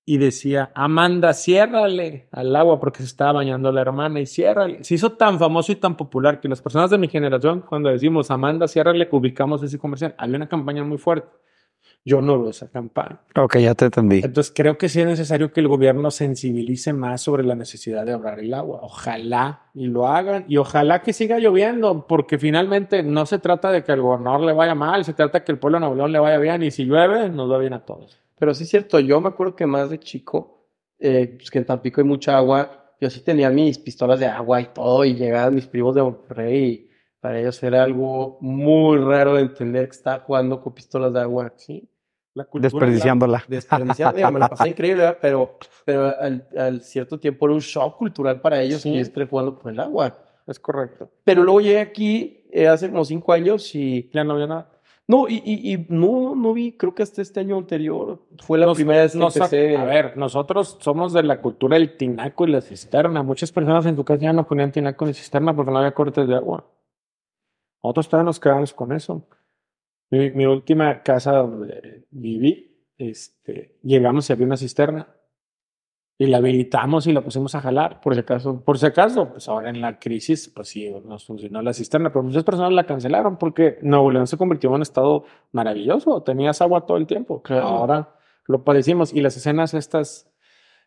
y decía, Amanda, ciérrale al agua porque se estaba bañando la hermana y ciérrale. Se hizo tan famoso y tan popular que las personas de mi generación, cuando decimos Amanda, ciérrale, ubicamos ese comercial. Había una campaña muy fuerte. Yo no veo esa campaña. Ok, ya te entendí. Entonces creo que sí es necesario que el gobierno sensibilice más sobre la necesidad de ahorrar el agua. Ojalá y lo hagan y ojalá que siga lloviendo, porque finalmente no se trata de que al gobernador le vaya mal, se trata de que el pueblo de Nuevo León le vaya bien y si llueve nos va bien a todos. Pero sí es cierto, yo me acuerdo que más de chico, eh, pues que en Tampico hay mucha agua, yo sí tenía mis pistolas de agua y todo, y llegaban mis primos de Monterrey, y para ellos era algo muy raro de entender que estaba jugando con pistolas de agua, ¿sí? La cultura Desperdiciándola. (laughs) Desperdiciando, digo, me la pasé increíble, ¿verdad? Pero, pero al, al cierto tiempo era un shock cultural para ellos Sí. que estar jugando con el agua. Es correcto. Pero luego llegué aquí eh, hace como cinco años y Ya no había nada. no, y, y, y no, no vi, creo que hasta este año anterior fue la Nos- primera vez que nos- empecé. A ver, nosotros somos de la cultura del tinaco y la cisterna. Muchas personas en tu casa ya no ponían tinaco ni cisterna porque no había cortes de agua. Nosotros todavía nos quedamos con eso. Mi, mi última casa donde viví, este, llegamos y había una cisterna. Y la habilitamos y la pusimos a jalar, por si acaso. Por si acaso, pues ahora en la crisis, pues sí, nos funcionó la cisterna, pero muchas personas la cancelaron porque Nuevo León se convirtió en un estado maravilloso. Tenías agua todo el tiempo. Claro. Ahora lo padecimos. Y las escenas estas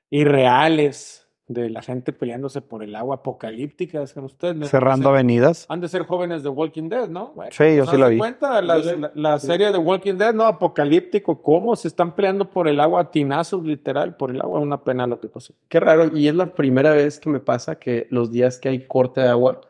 irreales de la gente peleándose por el agua apocalípticas, ¿saben ustedes? Cerrando Han de ser- avenidas. Han de ser jóvenes de Walking Dead, ¿no? Bueno, Sí, yo ¿no sí la se vi. cuenta la, la- la serie de Walking Dead, ¿no? Apocalíptico, cómo se están peleando por el agua, a tinazos, literal, por el agua, una pena lo que pasó. Qué raro, y es la primera vez que me pasa que los días que hay corte de agua,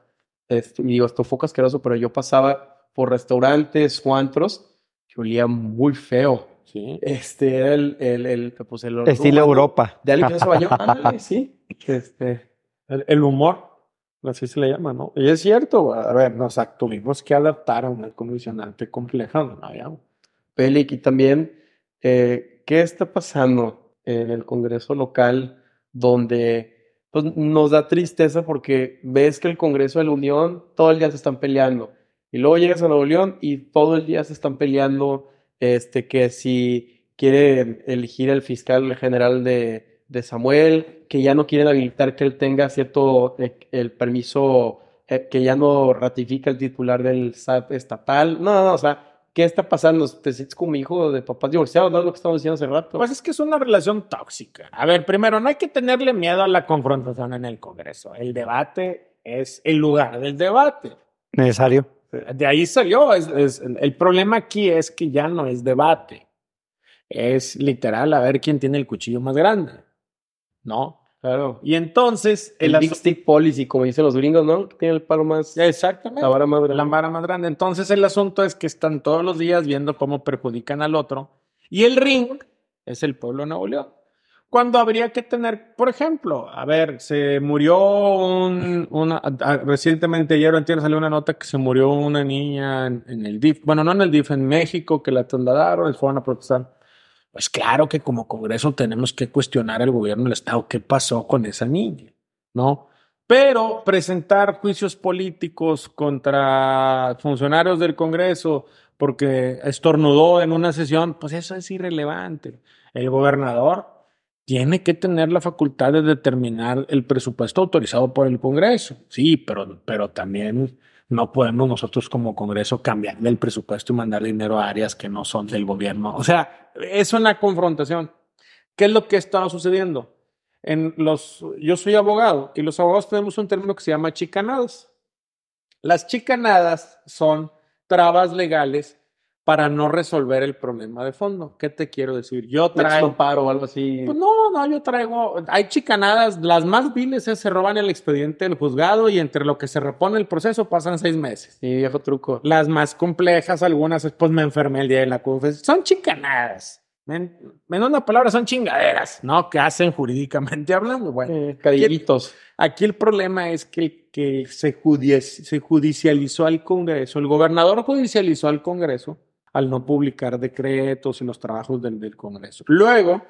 y digo, esto fue asqueroso, pero yo pasaba por restaurantes o antros que olía muy feo. Sí. Este era el, el, el, pues el Estilo humano Europa. De alguien que no se bañó. (laughs) Ándale, sí. Este, El, el humor, así se le llama, ¿no? Y es cierto, a ver, nos tuvimos que adaptar a una condicionante compleja donde no había y también, eh, ¿qué está pasando en el Congreso local donde pues, nos da tristeza porque ves que el Congreso de la Unión todo el día se están peleando y luego llegas a Nuevo León y todo el día se están peleando este, que si quieren elegir el fiscal general de, de Samuel, que ya no quieren habilitar que él tenga cierto, eh, el permiso eh, que ya no ratifica el titular del SAT estatal. No, no, o sea, ¿qué está pasando? ¿Te sientes como hijo de papás divorciados? ¿No es lo que estamos diciendo hace rato? Pues es que es una relación tóxica. A ver, primero, no hay que tenerle miedo a la confrontación en el Congreso. El debate es el lugar del debate. Necesario. De ahí salió. Es, es- el problema aquí es que ya no es debate. Es literal a ver quién tiene el cuchillo más grande. ¿No? claro. Y entonces... El asu- Big Stick Policy, como dicen los gringos, ¿no? Tiene el palo más... Exactamente. La vara más grande. la vara más grande. Entonces el asunto es que están todos los días viendo cómo perjudican al otro. Y el ring es el pueblo de Nuevo León. Cuando habría que tener, por ejemplo, a ver, se murió un, recientemente ayer o antier salió una nota que se murió una niña en, en el DIF, bueno, no en el DIF, en México, que la trasladaron y fueron a protestar. Pues claro que como Congreso tenemos que cuestionar al gobierno del Estado qué pasó con esa niña, ¿no? Pero presentar juicios políticos contra funcionarios del Congreso porque estornudó en una sesión, pues eso es irrelevante. El gobernador tiene que tener la facultad de determinar el presupuesto autorizado por el Congreso. Sí, pero, pero también no podemos nosotros como Congreso cambiarle el presupuesto y mandar dinero a áreas que no son del gobierno. O sea, es una confrontación. ¿Qué es lo que ha estado sucediendo? En los, yo soy abogado y los abogados tenemos un término que se llama chicanadas. Las chicanadas son trabas legales para no resolver el problema de fondo. ¿Qué te quiero decir? Yo traigo... paro o algo así. Pues no, no, yo traigo. Hay chicanadas, las más viles es se roban el expediente del juzgado y entre lo que se repone el proceso pasan seis meses. Sí, viejo truco. Las más complejas, algunas es pues me enfermé el día de la CUF. Son chicanadas. En, en una palabra, son chingaderas, ¿no? Que hacen jurídicamente hablando. Bueno, Eh, cadillitos. Aquí el problema es que, que se, judi- se judicializó al Congreso, el gobernador judicializó al Congreso al no publicar decretos y los trabajos del, del Congreso. Luego,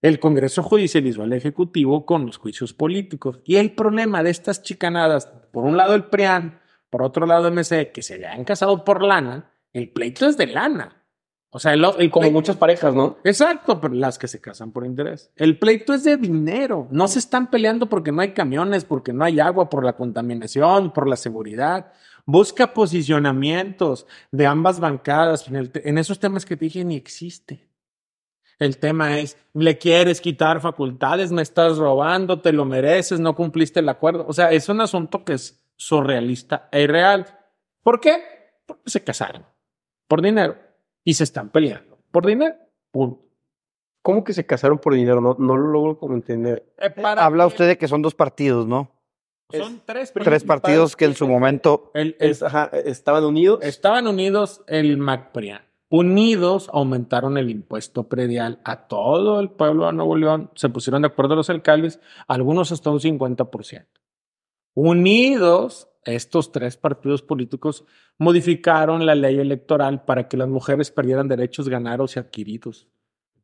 el Congreso judicializó al Ejecutivo con los juicios políticos. Y el problema de estas chicanadas, por un lado el PRIAN, por otro lado MC, que se habían casado por lana, el pleito es de lana. O sea, el, el Como pleito- muchas parejas, ¿no? Exacto, pero las que se casan por interés. El pleito es de dinero. No se están peleando porque no hay camiones, porque no hay agua, por la contaminación, por la seguridad. Busca posicionamientos de ambas bancadas. En, el te- en esos temas que te dije ni existe. El tema es, le quieres quitar facultades, me estás robando, te lo mereces, no cumpliste el acuerdo. O sea, es un asunto que es surrealista e irreal. ¿Por qué? Porque se casaron por dinero y se están peleando por dinero. Punto. ¿Cómo que se casaron por dinero? No, no lo logro como entender. Eh, para Habla que- usted de que son dos partidos, ¿no? Son tres, Tres partidos que en su momento El- el- Es- ajá, estaban unidos. estaban unidos el MacPrian. Unidos aumentaron el impuesto predial a todo el pueblo de Nuevo León. Se pusieron de acuerdo los alcaldes, algunos hasta un 50%. Unidos, estos tres partidos políticos modificaron la ley electoral para que las mujeres perdieran derechos ganados y adquiridos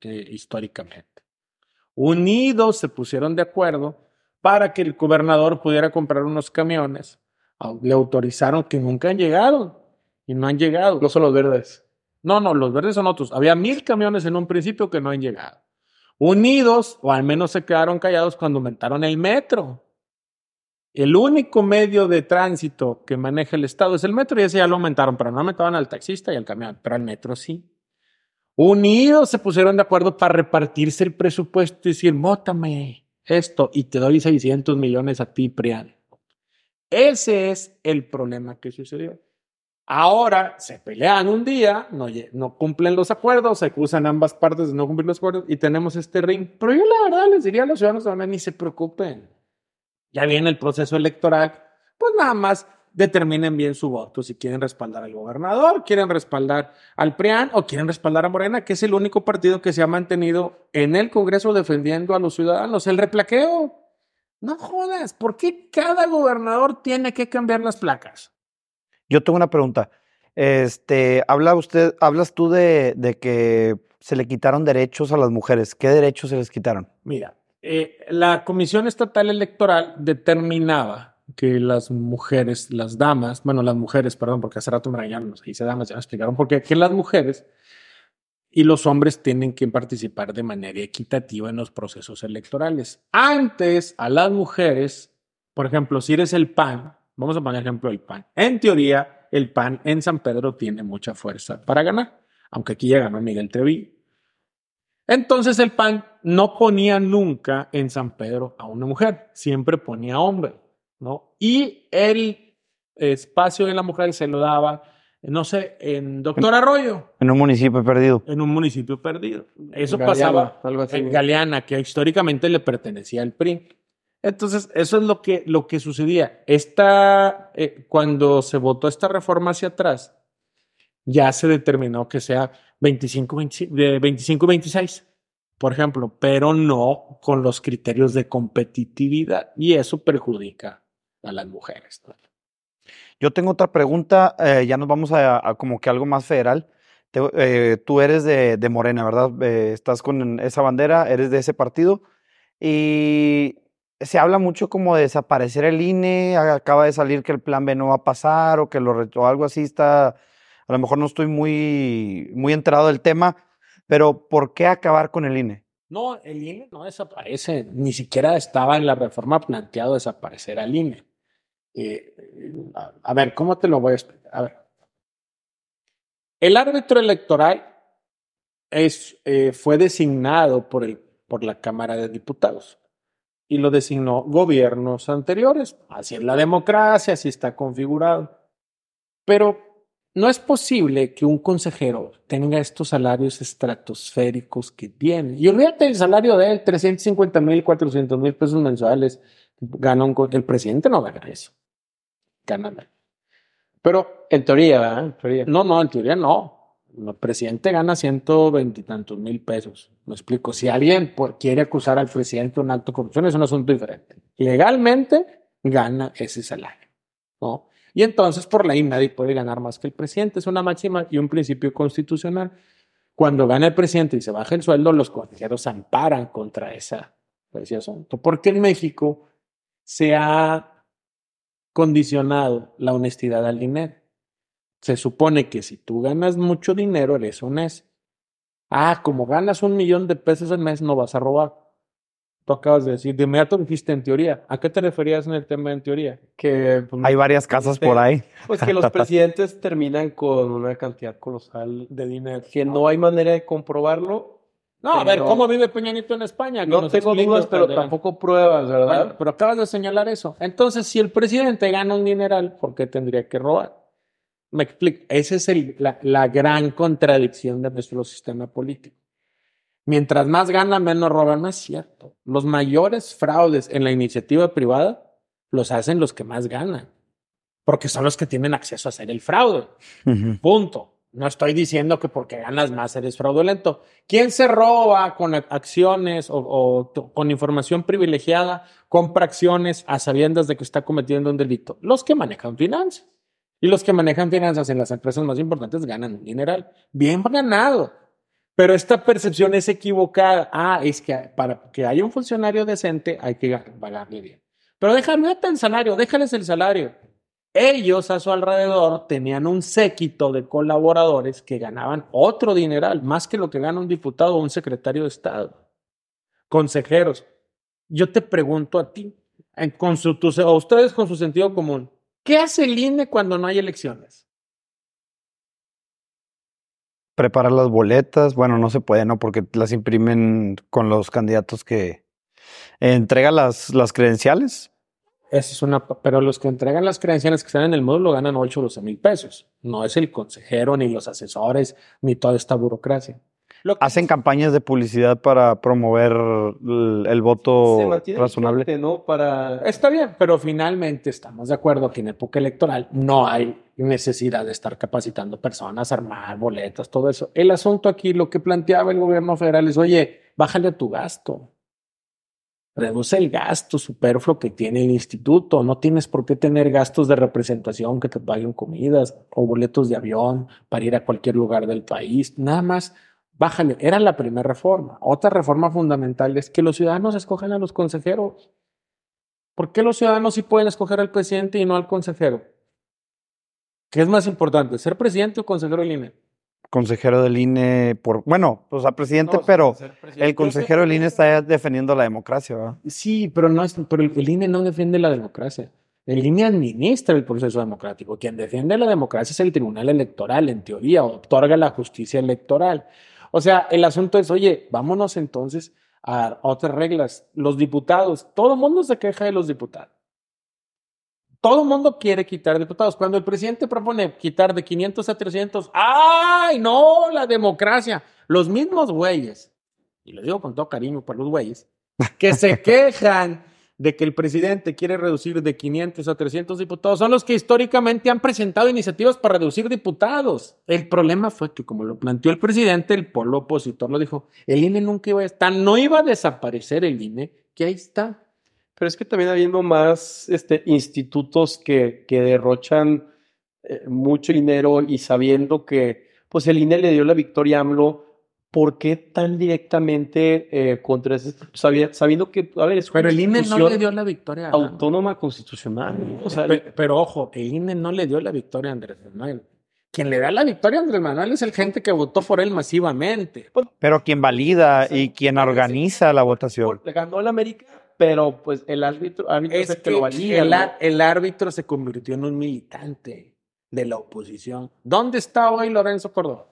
eh, históricamente. Unidos se pusieron de acuerdo para que el gobernador pudiera comprar unos camiones. Au- Le autorizaron que nunca han llegado y no han llegado. No son los verdes. No, no, los verdes son otros. Había mil camiones en un principio que no han llegado. Unidos, o al menos se quedaron callados cuando aumentaron el metro. El único medio de tránsito que maneja el Estado es el metro y ese ya lo aumentaron, pero no aumentaban al taxista y al camión, pero al metro sí. Unidos se pusieron de acuerdo para repartirse el presupuesto y decir, mótame esto y te doy 600 millones a ti, Prian. Ese es el problema que sucedió. Ahora se pelean un día, no, cumplen los acuerdos, se acusan ambas partes de no cumplir los acuerdos y tenemos este ring. Pero yo la verdad les diría a los ciudadanos ahora ni se preocupen. Ya viene el proceso electoral, pues nada más determinen bien su voto, si quieren respaldar al gobernador, quieren respaldar al PRIAN o quieren respaldar a Morena, que es el único partido que se ha mantenido en el Congreso defendiendo a los ciudadanos. El replaqueo. No jodas, ¿por qué cada gobernador tiene que cambiar las placas? Yo tengo una pregunta. Este, habla usted, hablas tú de, de que se le quitaron derechos a las mujeres. ¿Qué derechos se les quitaron? Mira, eh, la Comisión Estatal Electoral determinaba que las mujeres, las damas, bueno, las mujeres, perdón, porque hace rato me regañaron, se dice damas, ya me explicaron por qué, que las mujeres y los hombres tienen que participar de manera equitativa en los procesos electorales. Antes, a las mujeres, por ejemplo, si eres el PAN, Vamos a poner ejemplo el PAN. En teoría, el PAN en San Pedro tiene mucha fuerza para ganar, aunque aquí ya ganó Miguel Trevi. Entonces el PAN no ponía nunca en San Pedro a una mujer, siempre ponía hombre, ¿no? Y el espacio de la mujer se lo daba, no sé, en Doctor Arroyo. En un municipio perdido. En un municipio perdido. Eso pasaba algo así. en Galeana, que históricamente le pertenecía al PRI. Entonces, eso es lo que, lo que sucedía. Esta, eh, cuando se votó esta reforma hacia atrás, ya se determinó que sea 25, 25 26, por ejemplo, pero no con los criterios de competitividad. Y eso perjudica a las mujeres. Yo tengo otra pregunta, eh, ya nos vamos a, como que algo más federal. Eh, tú eres de, de Morena, ¿verdad? estás con esa bandera, eres de ese partido. Y se habla mucho como de desaparecer el INE, acaba de salir que el plan B no va a pasar o que lo o algo así está, a lo mejor no estoy muy, muy enterado del tema, pero ¿por qué acabar con el INE? No, el INE no desaparece, ni siquiera estaba en la reforma planteado desaparecer al INE. A, ver, ¿cómo te lo voy a explicar? El árbitro electoral es, eh, fue designado por, el, por la Cámara de Diputados y lo designó gobiernos anteriores. Así es la democracia, así está configurado. Pero no es posible que un consejero tenga estos salarios estratosféricos que tiene. Y olvídate del salario de él, 350 mil, 400 mil pesos mensuales. Gana el presidente no gana eso. Gana. Pero en teoría, ¿verdad? En teoría. No, no, en teoría no el presidente gana ciento veintitantos mil pesos. Me explico. Si alguien quiere acusar al presidente de un acto de corrupción, es un asunto diferente. Legalmente gana ese salario. ¿no? Y entonces, por ley, nadie puede ganar más que el presidente. Es una máxima y un principio constitucional. Cuando gana el presidente y se baja el sueldo, los consejeros amparan contra esa, ese asunto. Porque en México se ha condicionado la honestidad al dinero. Se supone que si tú ganas mucho dinero, eres honesto. Ah, como ganas un millón de pesos al mes, no vas a robar. Tú acabas de decir, de inmediato dijiste en teoría. ¿A qué te referías en el tema en teoría? Que pues, hay varias casas por ahí. Pues que los (laughs) presidentes terminan con una cantidad colosal de dinero. Que no hay manera de comprobarlo. No, a ver, ¿cómo vive Peñanito en España? no tengo dudas, pero tampoco pruebas, ¿verdad? pero acabas de señalar eso. Entonces, si el presidente gana un dineral, ¿por qué tendría que robar? Me explico. Esa es la, gran contradicción de nuestro sistema político. Mientras más gana, menos roba. No es cierto. Los mayores fraudes en la iniciativa privada los hacen los que más ganan. Porque son los que tienen acceso a hacer el fraude. Punto. No estoy diciendo que porque ganas más eres fraudulento. ¿Quién se roba con acciones o, con información privilegiada, compra acciones a sabiendas de que está cometiendo un delito? Los que manejan finanzas. Y los que manejan finanzas en las empresas más importantes ganan un dineral. Bien ganado. Pero esta percepción es equivocada. Ah, es que para que haya un funcionario decente hay que pagarle bien. Pero déjame el salario, déjales el salario. Ellos a su alrededor tenían un séquito de colaboradores que ganaban otro dineral, más que lo que gana un diputado o un secretario de Estado. Consejeros. Yo te pregunto a ti, con su, ustedes con su sentido común, ¿Qué hace el INE cuando no hay elecciones? Preparar las boletas. Bueno, no se puede, ¿no? Porque las imprimen con los candidatos que entregan las, las credenciales. Esa es una, pero los que entregan las credenciales que están en el módulo ganan 8 o 12 mil pesos. No es el consejero, ni los asesores, ni toda esta burocracia. Hacen campañas de publicidad para promover el, voto razonable. ¿no? Para... Está bien, pero finalmente estamos de acuerdo que en época electoral no hay necesidad de estar capacitando personas, armar boletas, todo eso. El asunto aquí, lo que planteaba el gobierno federal es, oye, bájale a tu gasto. Reduce el gasto superfluo que tiene el instituto. No tienes por qué tener gastos de representación que te paguen comidas o boletos de avión para ir a cualquier lugar del país. Nada más Bájale, era la primera reforma. Otra reforma fundamental es que los ciudadanos escogen a los consejeros. ¿Por qué los ciudadanos sí pueden escoger al presidente y no al consejero? ¿Qué es más importante, ser presidente o consejero del INE? Consejero del INE, por, bueno, pues a presidente, pero el consejero del INE está defendiendo la democracia, ¿verdad? Sí, pero, no es, pero el INE no defiende la democracia. El INE administra el proceso democrático. Quien defiende la democracia es el Tribunal Electoral, en teoría, otorga la justicia electoral. O sea, el asunto es, oye, vámonos entonces a otras reglas. Los diputados, todo el mundo se queja de los diputados. Todo el mundo quiere quitar diputados. Cuando el presidente propone quitar de 500 a 300, ¡ay, no! La democracia. Los mismos güeyes, y lo digo con todo cariño por los güeyes, que se (laughs) quejan de que el presidente quiere reducir de 500 a 300 diputados son los que históricamente han presentado iniciativas para reducir diputados. El problema fue que como lo planteó el presidente, el polo opositor lo dijo, el INE nunca iba a estar, no iba a desaparecer el INE, que ahí está. Pero es que también habiendo más este, institutos que, que derrochan eh, mucho dinero y sabiendo que pues el INE le dio la victoria a AMLO ¿por qué tan directamente eh, contra ese, sabiendo que, a ver, es Pero el INE no le dio la victoria. Autónoma constitucional. O sea, pero, ojo, el INE no le dio la victoria a Andrés Manuel. Quien le da la victoria a Andrés Manuel es el gente que votó por él masivamente. Pero quien valida y quien organiza la votación. Le ganó el América, pero pues el árbitro, es, que, lo valida. el árbitro se convirtió en un militante de la oposición. ¿Dónde está hoy Lorenzo Córdoba?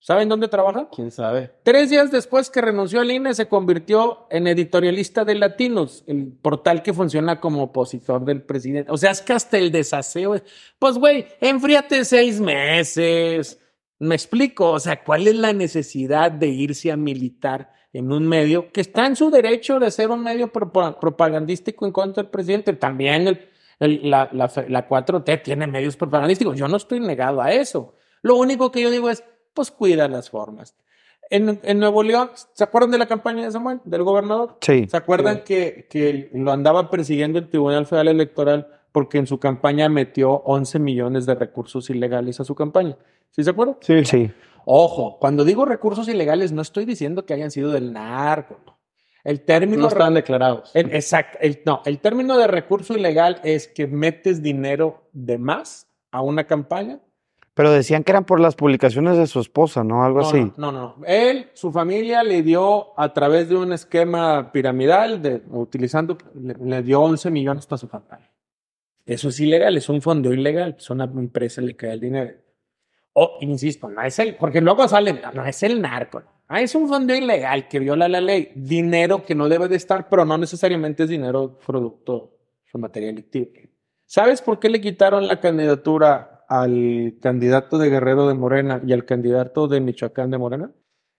¿Saben dónde trabaja? ¿Quién sabe? Tres días después que renunció al INE, se convirtió en editorialista de Latinos, el portal que funciona como opositor del presidente. O sea, es que hasta el desaseo. Pues, güey, enfríate seis meses. Me explico. O sea, ¿cuál es la necesidad de irse a militar en un medio que está en su derecho de ser un medio propagandístico en contra del presidente? También la, la, la 4T tiene medios propagandísticos. Yo no estoy negado a eso. Lo único que yo digo es pues cuida las formas. En, en, Nuevo León, ¿se acuerdan de la campaña de Samuel, del gobernador? Sí. ¿Se acuerdan que, que, lo andaba persiguiendo el Tribunal Federal Electoral porque en su campaña metió 11 millones de recursos ilegales a su campaña? ¿Sí se acuerdan? Sí, sí. Ojo, cuando digo recursos ilegales, no estoy diciendo que hayan sido del narco. El término. No están declarados. exacto. no, el término de recurso ilegal es que metes dinero de más a una campaña pero decían que eran por las publicaciones de su esposa, ¿no? Algo así. No, no, no. Él, su familia le dio a través de un esquema piramidal, de, utilizando, le, dio 11 millones para su campaña. Eso es ilegal, es un fondo ilegal. Es una empresa le cae el dinero. Oh, insisto, no es el, porque luego sale, no es el narco. Ah, es un fondo ilegal que viola la ley. Dinero que no debe de estar, pero no necesariamente es dinero producto de material activo. ¿Sabes por qué le quitaron la candidatura al candidato de Guerrero de Morena y al candidato de Michoacán de Morena.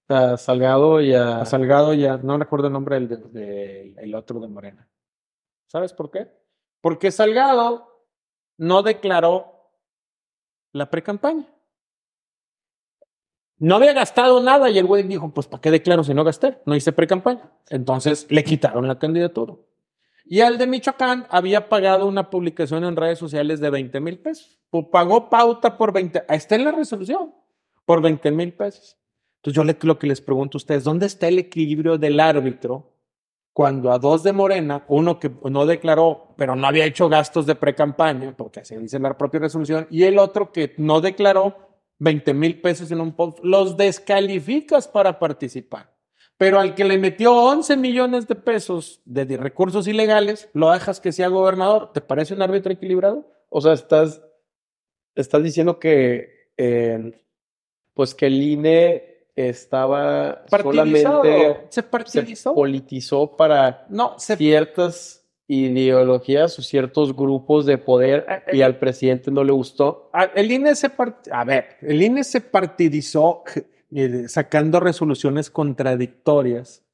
A Salgado y a... Salgado y a... No recuerdo el nombre del de, el otro de Morena. ¿Sabes por qué? Porque Salgado no declaró la pre-campaña. No había gastado nada y el güey dijo, pues ¿para qué declaro si no gasté? No hice pre-campaña. Entonces le quitaron la candidatura. Y al de Michoacán había pagado una publicación en redes sociales de 20 mil pesos. Pues pagó pauta por 20, ahí está en la resolución, por 20 mil pesos. Entonces yo le, lo que les pregunto a ustedes, ¿dónde está el equilibrio del árbitro cuando a dos de Morena, uno que no declaró, pero no había hecho gastos de pre-campaña, porque así dice la propia resolución, y el otro que no declaró 20 mil pesos en un post, los descalificas para participar? Pero al que le metió 11 millones de pesos de recursos ilegales, lo dejas que sea gobernador. ¿Te parece un árbitro equilibrado? O sea, estás, estás diciendo que, eh, pues que el INE estaba solamente se partidizó, politizó para no, ciertas ideologías o ciertos grupos de poder ah, y al presidente no le gustó. Ah, el INE se a ver, el INE se partidizó sacando resoluciones contradictorias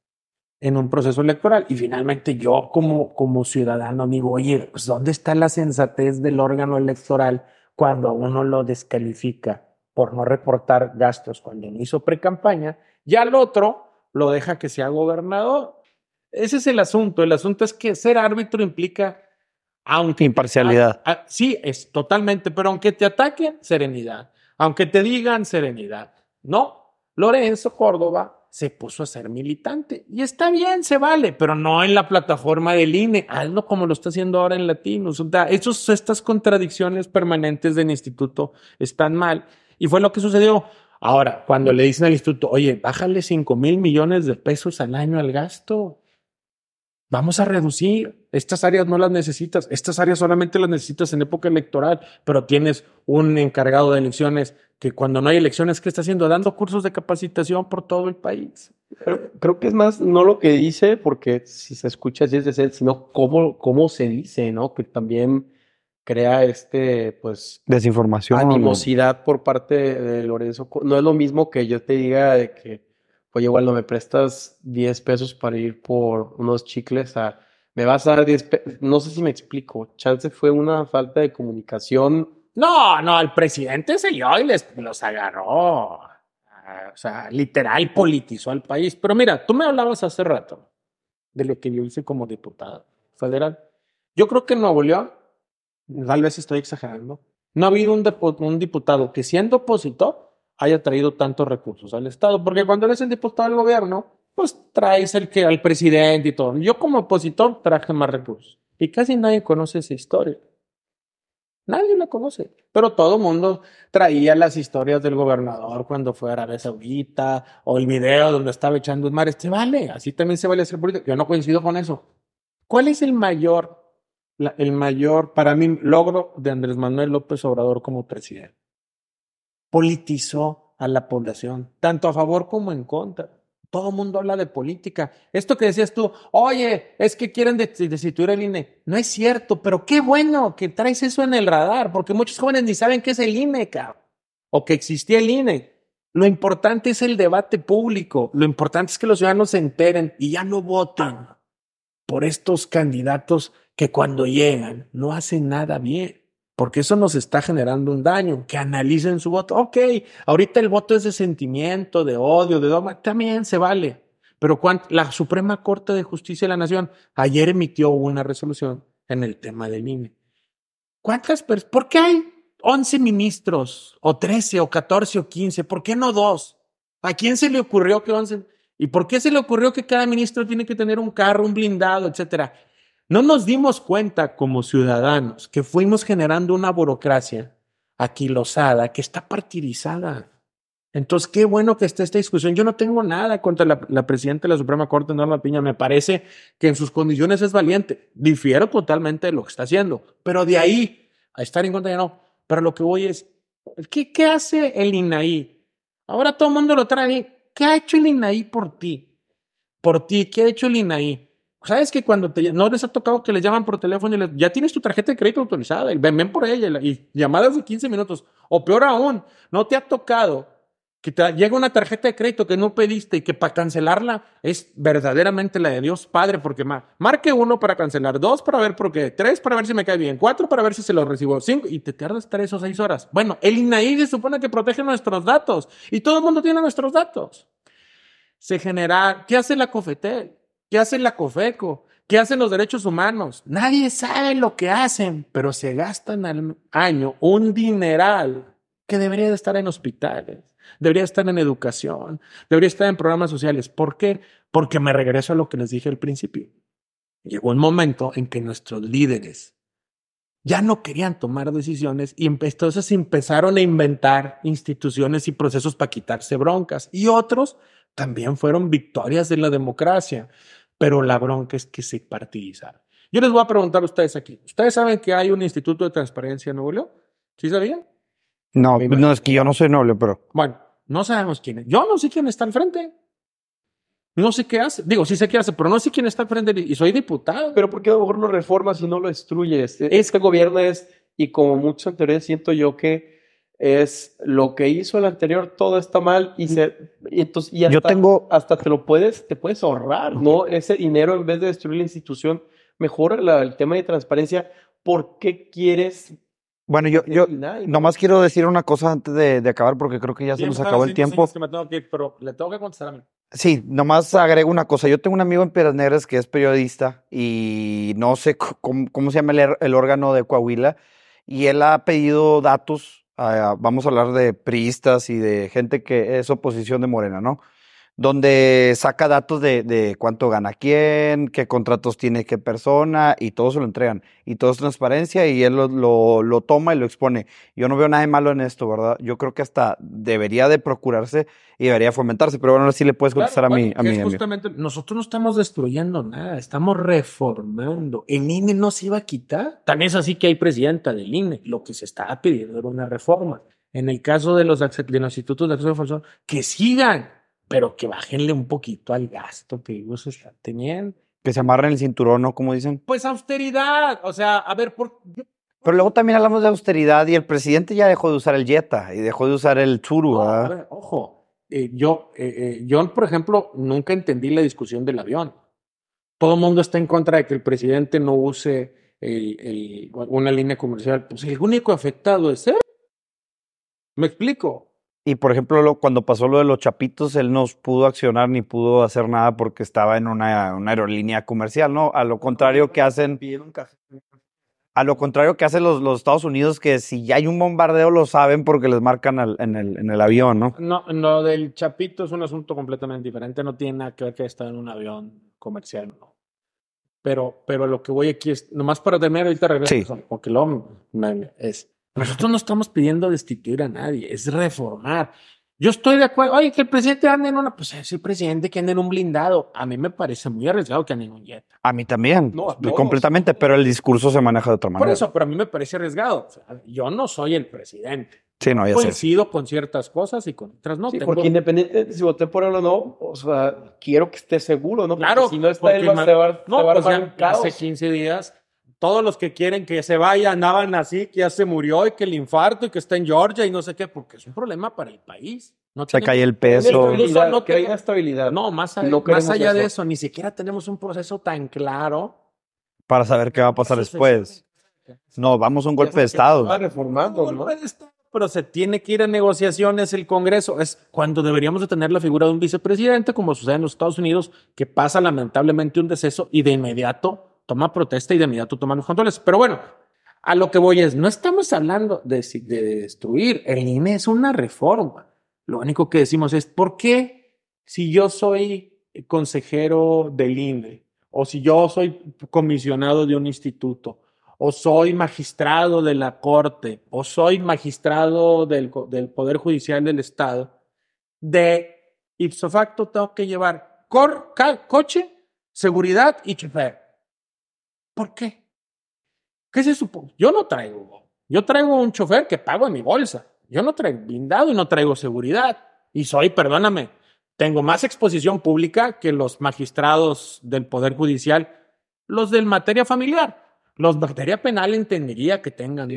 en un proceso electoral. Y finalmente yo como, como ciudadano digo, oye, pues ¿dónde está la sensatez del órgano electoral cuando uno lo descalifica por no reportar gastos cuando no hizo pre-campaña y al otro lo deja que sea gobernador? Ese es el asunto. El asunto es que ser árbitro implica aunque imparcialidad. sí, es totalmente, pero aunque te ataquen, serenidad. Aunque te digan serenidad. No, Lorenzo Córdoba se puso a ser militante. Y está bien, se vale, pero no en la plataforma del INE. Hazlo como lo está haciendo ahora en Latinos. O sea, esos, estas contradicciones permanentes del instituto están mal. Y fue lo que sucedió. Ahora, cuando le dicen al instituto, oye, bájale 5 mil millones de pesos al año al gasto. Vamos a reducir. Estas áreas no las necesitas. Estas áreas solamente las necesitas en época electoral, pero tienes un encargado de elecciones que cuando no hay elecciones, ¿qué está haciendo? Dando cursos de capacitación por todo el país. Pero creo que es más no lo que dice, porque si se escucha así es de ser, sino cómo, cómo se dice, ¿no? Que también crea este, pues, Desinformación. animosidad por parte de Lorenzo. No es lo mismo que yo te diga de que, oye, no me prestas 10 pesos para ir por unos chicles me vas a dar 10 pesos. No sé si me explico. Chance fue una falta de comunicación. No, no, el presidente se dio y les los agarró. Ah, O sea, literal politizó al país. Pero mira, tú me hablabas hace rato de lo que yo hice como diputado federal. Yo creo que en Nuevo León, tal vez estoy exagerando, no ha habido un, un diputado que siendo opositor haya traído tantos recursos al Estado. Porque cuando eres el diputado del gobierno, pues traes el que al presidente y todo. Yo como opositor traje más recursos. Y casi nadie conoce esa historia. Nadie la conoce, pero todo mundo traía las historias del gobernador cuando fue a Arabia Saudita o el video donde estaba echando un mar. Este vale, así también se vale hacer política. Yo no coincido con eso. ¿Cuál es el mayor, la- el mayor, para mí, logro de Andrés Manuel López Obrador como presidente? Politizó a la población, tanto a favor como en contra. Todo el mundo habla de política. Esto que decías tú, oye, es que quieren des- destituir el INE. No es cierto, pero qué bueno que traes eso en el radar, porque muchos jóvenes ni saben qué es el INE, cabrón, o que existía el INE. Lo importante es el debate público. Lo importante es que los ciudadanos se enteren y ya no voten por estos candidatos que cuando llegan no hacen nada bien, porque eso nos está generando un daño. Que analicen su voto. Ok, ahorita el voto es de sentimiento, de odio, de dogma, también se vale. Pero la Suprema Corte de Justicia de la Nación ayer emitió una resolución en el tema del INE. ¿Cuántas personas? ¿Por qué hay 11 ministros, o 13, o 14, o 15? ¿Por qué no dos? ¿A quién se le ocurrió que 11? ¿Y por qué se le ocurrió que cada ministro tiene que tener un carro, un blindado, etcétera? No nos dimos cuenta como ciudadanos que fuimos generando una burocracia aquilosada que está partidizada. Entonces, qué bueno que esté esta discusión. Yo no tengo nada contra la, presidenta de la Suprema Corte, Norma Piña. Me parece que en sus condiciones es valiente. Difiero totalmente de lo que está haciendo, pero de ahí a estar en contra ya no. Pero lo que voy es, ¿qué, qué hace el INAI? Ahora todo el mundo lo trae. ¿Qué ha hecho el INAI por ti? Por ti, ¿qué ha hecho el INAI? ¿Sabes que cuando no les ha tocado que les llaman por teléfono y les, ya tienes tu tarjeta de crédito autorizada ven, ven por ella y, y llamadas de 15 minutos? O peor aún, no te ha tocado que te llega una tarjeta de crédito que no pediste y que para cancelarla es verdaderamente la de Dios Padre, porque ma- marque uno para cancelar, dos para ver por qué, tres para ver si me cae bien, cuatro para ver si se lo recibo, cinco, y te tardas tres o seis horas. Bueno, el INAI se supone que protege nuestros datos y todo el mundo tiene nuestros datos. Se genera, ¿qué hace la COFETEL? ¿Qué hace la COFECO? ¿Qué hacen los derechos humanos? Nadie sabe lo que hacen, pero se gastan al año un dineral que debería de estar en hospitales, debería estar en educación, debería estar en programas sociales. ¿Por qué? Porque me regreso a lo que les dije al principio. Llegó un momento en que nuestros líderes ya no querían tomar decisiones y entonces empezaron a inventar instituciones y procesos para quitarse broncas. Y otros también fueron victorias de la democracia, pero la bronca es que se partidizaron. Yo les voy a preguntar a ustedes aquí. ¿Ustedes saben que hay un instituto de transparencia en Nuevo León? ¿Sí sabían? No, no es que yo no soy noble, pero Bueno, no sabemos quién es. Yo no sé quién está al frente. No sé qué hace. Digo, sí sé qué hace, pero no sé quién está al frente y soy diputado. Pero ¿por qué a lo mejor lo reformas y no lo destruyes? Este gobierno es, y como muchos anteriores siento yo que es lo que hizo el anterior, todo está mal y se y entonces y hasta, Yo tengo- hasta te lo puedes, te puedes ahorrar, ¿no? Ese dinero en vez de destruir la institución, mejora la- el tema de transparencia. ¿Por qué quieres bueno, yo, yo nomás quiero decir una cosa antes de, de acabar porque creo que ya se nos acabó el tiempo. es que me tengo que ir, pero le tengo que contestar a mí. Sí, nomás agrego una cosa. Yo tengo un amigo en Piedras Negras que es periodista y no sé cómo, cómo se llama el, el órgano de Coahuila y él ha pedido datos. Vamos a hablar de priistas y de gente que es oposición de Morena, ¿no? Donde saca datos de, de cuánto gana quién, qué contratos tiene qué persona y todo se lo entregan. Y todo es transparencia y él lo, lo, lo toma y lo expone. Yo no veo nada de malo en esto, ¿verdad? Yo creo que hasta debería de procurarse y debería fomentarse, pero bueno, ahora sí le puedes contestar Claro, a mi, bueno, a amigo. justamente, nosotros no estamos destruyendo nada, estamos reformando. El INE no se iba a quitar. También es así que hay presidenta del INE. Lo que se estaba pidiendo era una reforma. En el caso de los, de los institutos de acceso falso, que sigan, pero que bájenle un poquito al gasto que ellos están teniendo. Que se amarren el cinturón, ¿no? Como dicen. Pues austeridad, o sea, a ver, por, Pero luego también hablamos de austeridad y el presidente ya dejó de usar el Jetta y dejó de usar el Tsuru, No, a ¿verdad? ver, ojo, eh, yo, eh, eh, yo, por ejemplo, nunca entendí la discusión del avión. Todo el mundo está en contra de que el presidente no use el- el- una línea comercial. Pues el único afectado es él. ¿Me explico? Y por ejemplo, lo- cuando pasó lo de los chapitos, él no pudo accionar ni pudo hacer nada porque estaba en una, una aerolínea comercial, ¿no? A lo contrario que hacen, Pidieron café. a lo contrario que hacen los, los Estados Unidos, que si ya hay un bombardeo lo saben porque les marcan al- en, el, en el avión, ¿no? No, lo del chapito es un asunto completamente diferente. No tiene nada que ver que está en un avión comercial, no. Pero, pero lo que voy aquí es, nomás para terminar, ahorita regreso, Sí. porque lo es, nosotros no estamos pidiendo destituir a nadie, es reformar. Yo estoy de acuerdo, oye, que el presidente ande en una, pues es el presidente que ande en un blindado. A mí me parece muy arriesgado que ande en un jet. A mí también, No, a todos. completamente, pero el discurso se maneja de otra Por manera. eso, pero a mí me parece arriesgado. O sea, yo no soy el presidente. Sí, no, ya sé. Coincido con ciertas cosas y con otras no. Sí, Tengo- porque independiente de si voté por él o no, o sea, quiero que esté seguro, ¿no? Porque Claro, si no está él, va- se va, No, se va a pues ya un caos. hace 15 días, todos los que quieren que se vaya andaban así, que ya se murió y que el infarto y que está en Georgia y no sé qué, porque es un problema para el país. No Se cae el peso. Incluso no que estabilidad. No, más, a- No más queremos allá de eso. ni siquiera tenemos un proceso tan claro. para saber qué va a pasar después. No, vamos a un golpe de Va Estado. reformando, ¿no? Golpe de Estado, Pero se tiene que ir a negociaciones el Congreso. Es cuando deberíamos de tener la figura de un vicepresidente, como sucede en los Estados Unidos, que pasa lamentablemente un deceso y de inmediato toma protesta y de inmediato toma los controles. Pero bueno, a lo que voy es, no estamos hablando de, de destruir. El INE es una reforma. Lo único que decimos es, ¿por qué si yo soy consejero del INE o si yo soy comisionado de un instituto o soy magistrado de la corte o soy magistrado del, del Poder Judicial del Estado, de ipso facto tengo que llevar cor- coche, seguridad y chofer. ¿Por qué? ¿Qué se supone? Yo no traigo. Yo traigo un chofer que pago en mi bolsa. Yo no traigo blindado y no traigo seguridad. Y soy, perdóname, tengo más exposición pública que los magistrados del Poder Judicial, los del materia familiar. Los de materia penal entendería que tengan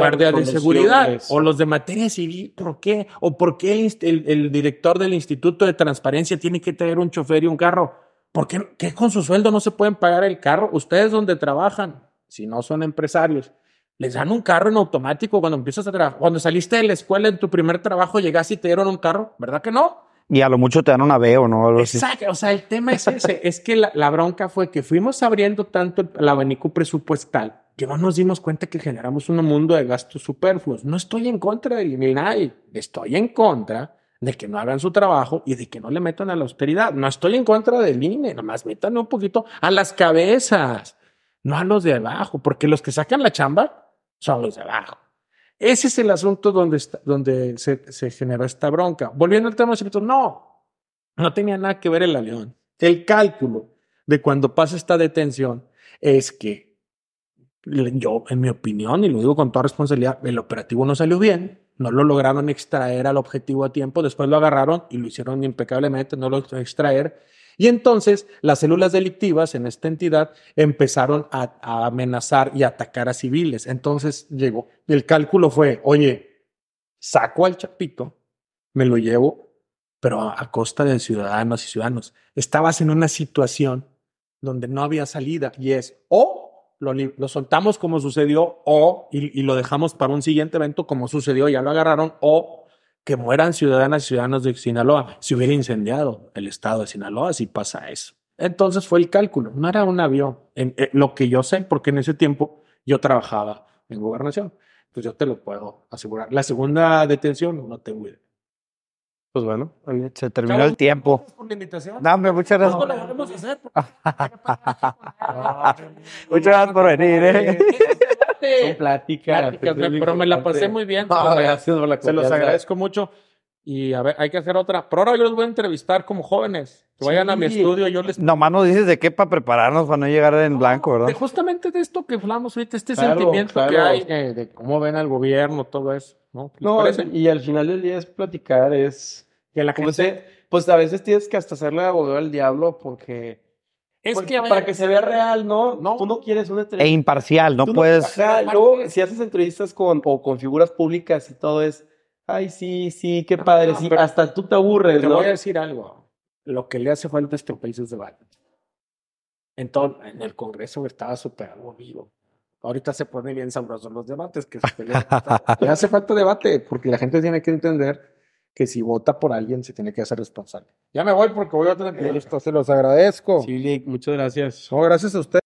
guardia de seguridad. O los de materia civil, ¿por qué? ¿O por qué el, el- el director del Instituto de Transparencia tiene que traer un chofer y un carro? ¿Por qué, qué con su sueldo no se pueden pagar el carro? Ustedes donde trabajan, si no son empresarios, les dan un carro en automático cuando empiezas a trabajar. Cuando saliste de la escuela en tu primer trabajo, llegaste y te dieron un carro, ¿verdad que no? Y a lo mucho te dan una B o no. Exacto, o sea, el tema es ese, (laughs) es que la, la bronca fue que fuimos abriendo tanto el, el abanico presupuestal que no nos dimos cuenta que generamos un mundo de gastos superfluos. No estoy en contra de eliminar, estoy en contra de que no hagan su trabajo y de que no le metan a la austeridad. No estoy en contra del INE, nomás metan un poquito a las cabezas, no a los de abajo, porque los que sacan la chamba son los de abajo. Ese es el asunto donde, donde se, se generó esta bronca. Volviendo al tema no, no tenía nada que ver el avión. El cálculo de cuando pasa esta detención es que yo, en mi opinión, y lo digo con toda responsabilidad, el operativo no salió bien, no lo lograron extraer al objetivo a tiempo, después lo agarraron y lo hicieron impecablemente, no lo extraer. Y entonces las células delictivas en esta entidad empezaron a, amenazar y atacar a civiles. Entonces llegó, el cálculo fue, oye, saco al chapito, me lo llevo, pero a, a costa de ciudadanos y ciudadanos. Estabas en una situación donde no había salida y es o lo, soltamos como sucedió o y, y lo dejamos para un siguiente evento como sucedió, ya lo agarraron o que mueran ciudadanas y ciudadanos de Sinaloa. Se hubiera incendiado el estado de Sinaloa si pasa eso. Entonces fue el cálculo, no era un avión. Eh, lo que yo sé, porque en ese tiempo yo trabajaba en gobernación, pues yo te lo puedo asegurar. La segunda detención no tengo idea. Pues bueno. Se terminó el tiempo. Por la invitación. No, hombre, muchas ¿Cuándo gracias. lo volvemos a hacer? (laughs) Muchas gracias por venir, ¿eh? Son pláticas. Pláticas, pero me la pasé muy bien. No, gracias por la Se los agradezco mucho. Y a ver, hay que hacer otra. Pero ahora yo los voy a entrevistar como jóvenes. Que vayan a mi estudio, yo les Nomás nos dices de qué para prepararnos para no llegar en blanco, De ¿verdad? justamente de esto que hablamos ahorita, este Claro, sentimiento que hay eh, de cómo ven al gobierno, todo eso, ¿no? ¿Les No, parece? y al final del día es platicar, es... que la gente... se- pues a veces tienes que hasta hacerle abogado al diablo porque... Es porque que, ver, para que se vea real, ¿no? No. Tú no quieres una E entrevista. imparcial, no Tú puedes. Ajá, luego, si haces entrevistas con, o con figuras públicas y todo es... Ay, sí, sí, qué padre. no, sí, hasta tú te aburres, te ¿no? voy a decir algo. Lo que le hace falta a este país es debate. Entonces, en el Congreso estaba súper aburrido. Ahorita se ponen bien sabrosos los debates. Que se pelean. le (laughs) hace falta debate, porque la gente tiene que entender que si vota por alguien se tiene que hacer responsable. Ya me voy porque voy a otra entrevista. Se los agradezco. Sí, Lick, muchas gracias. No, gracias a usted.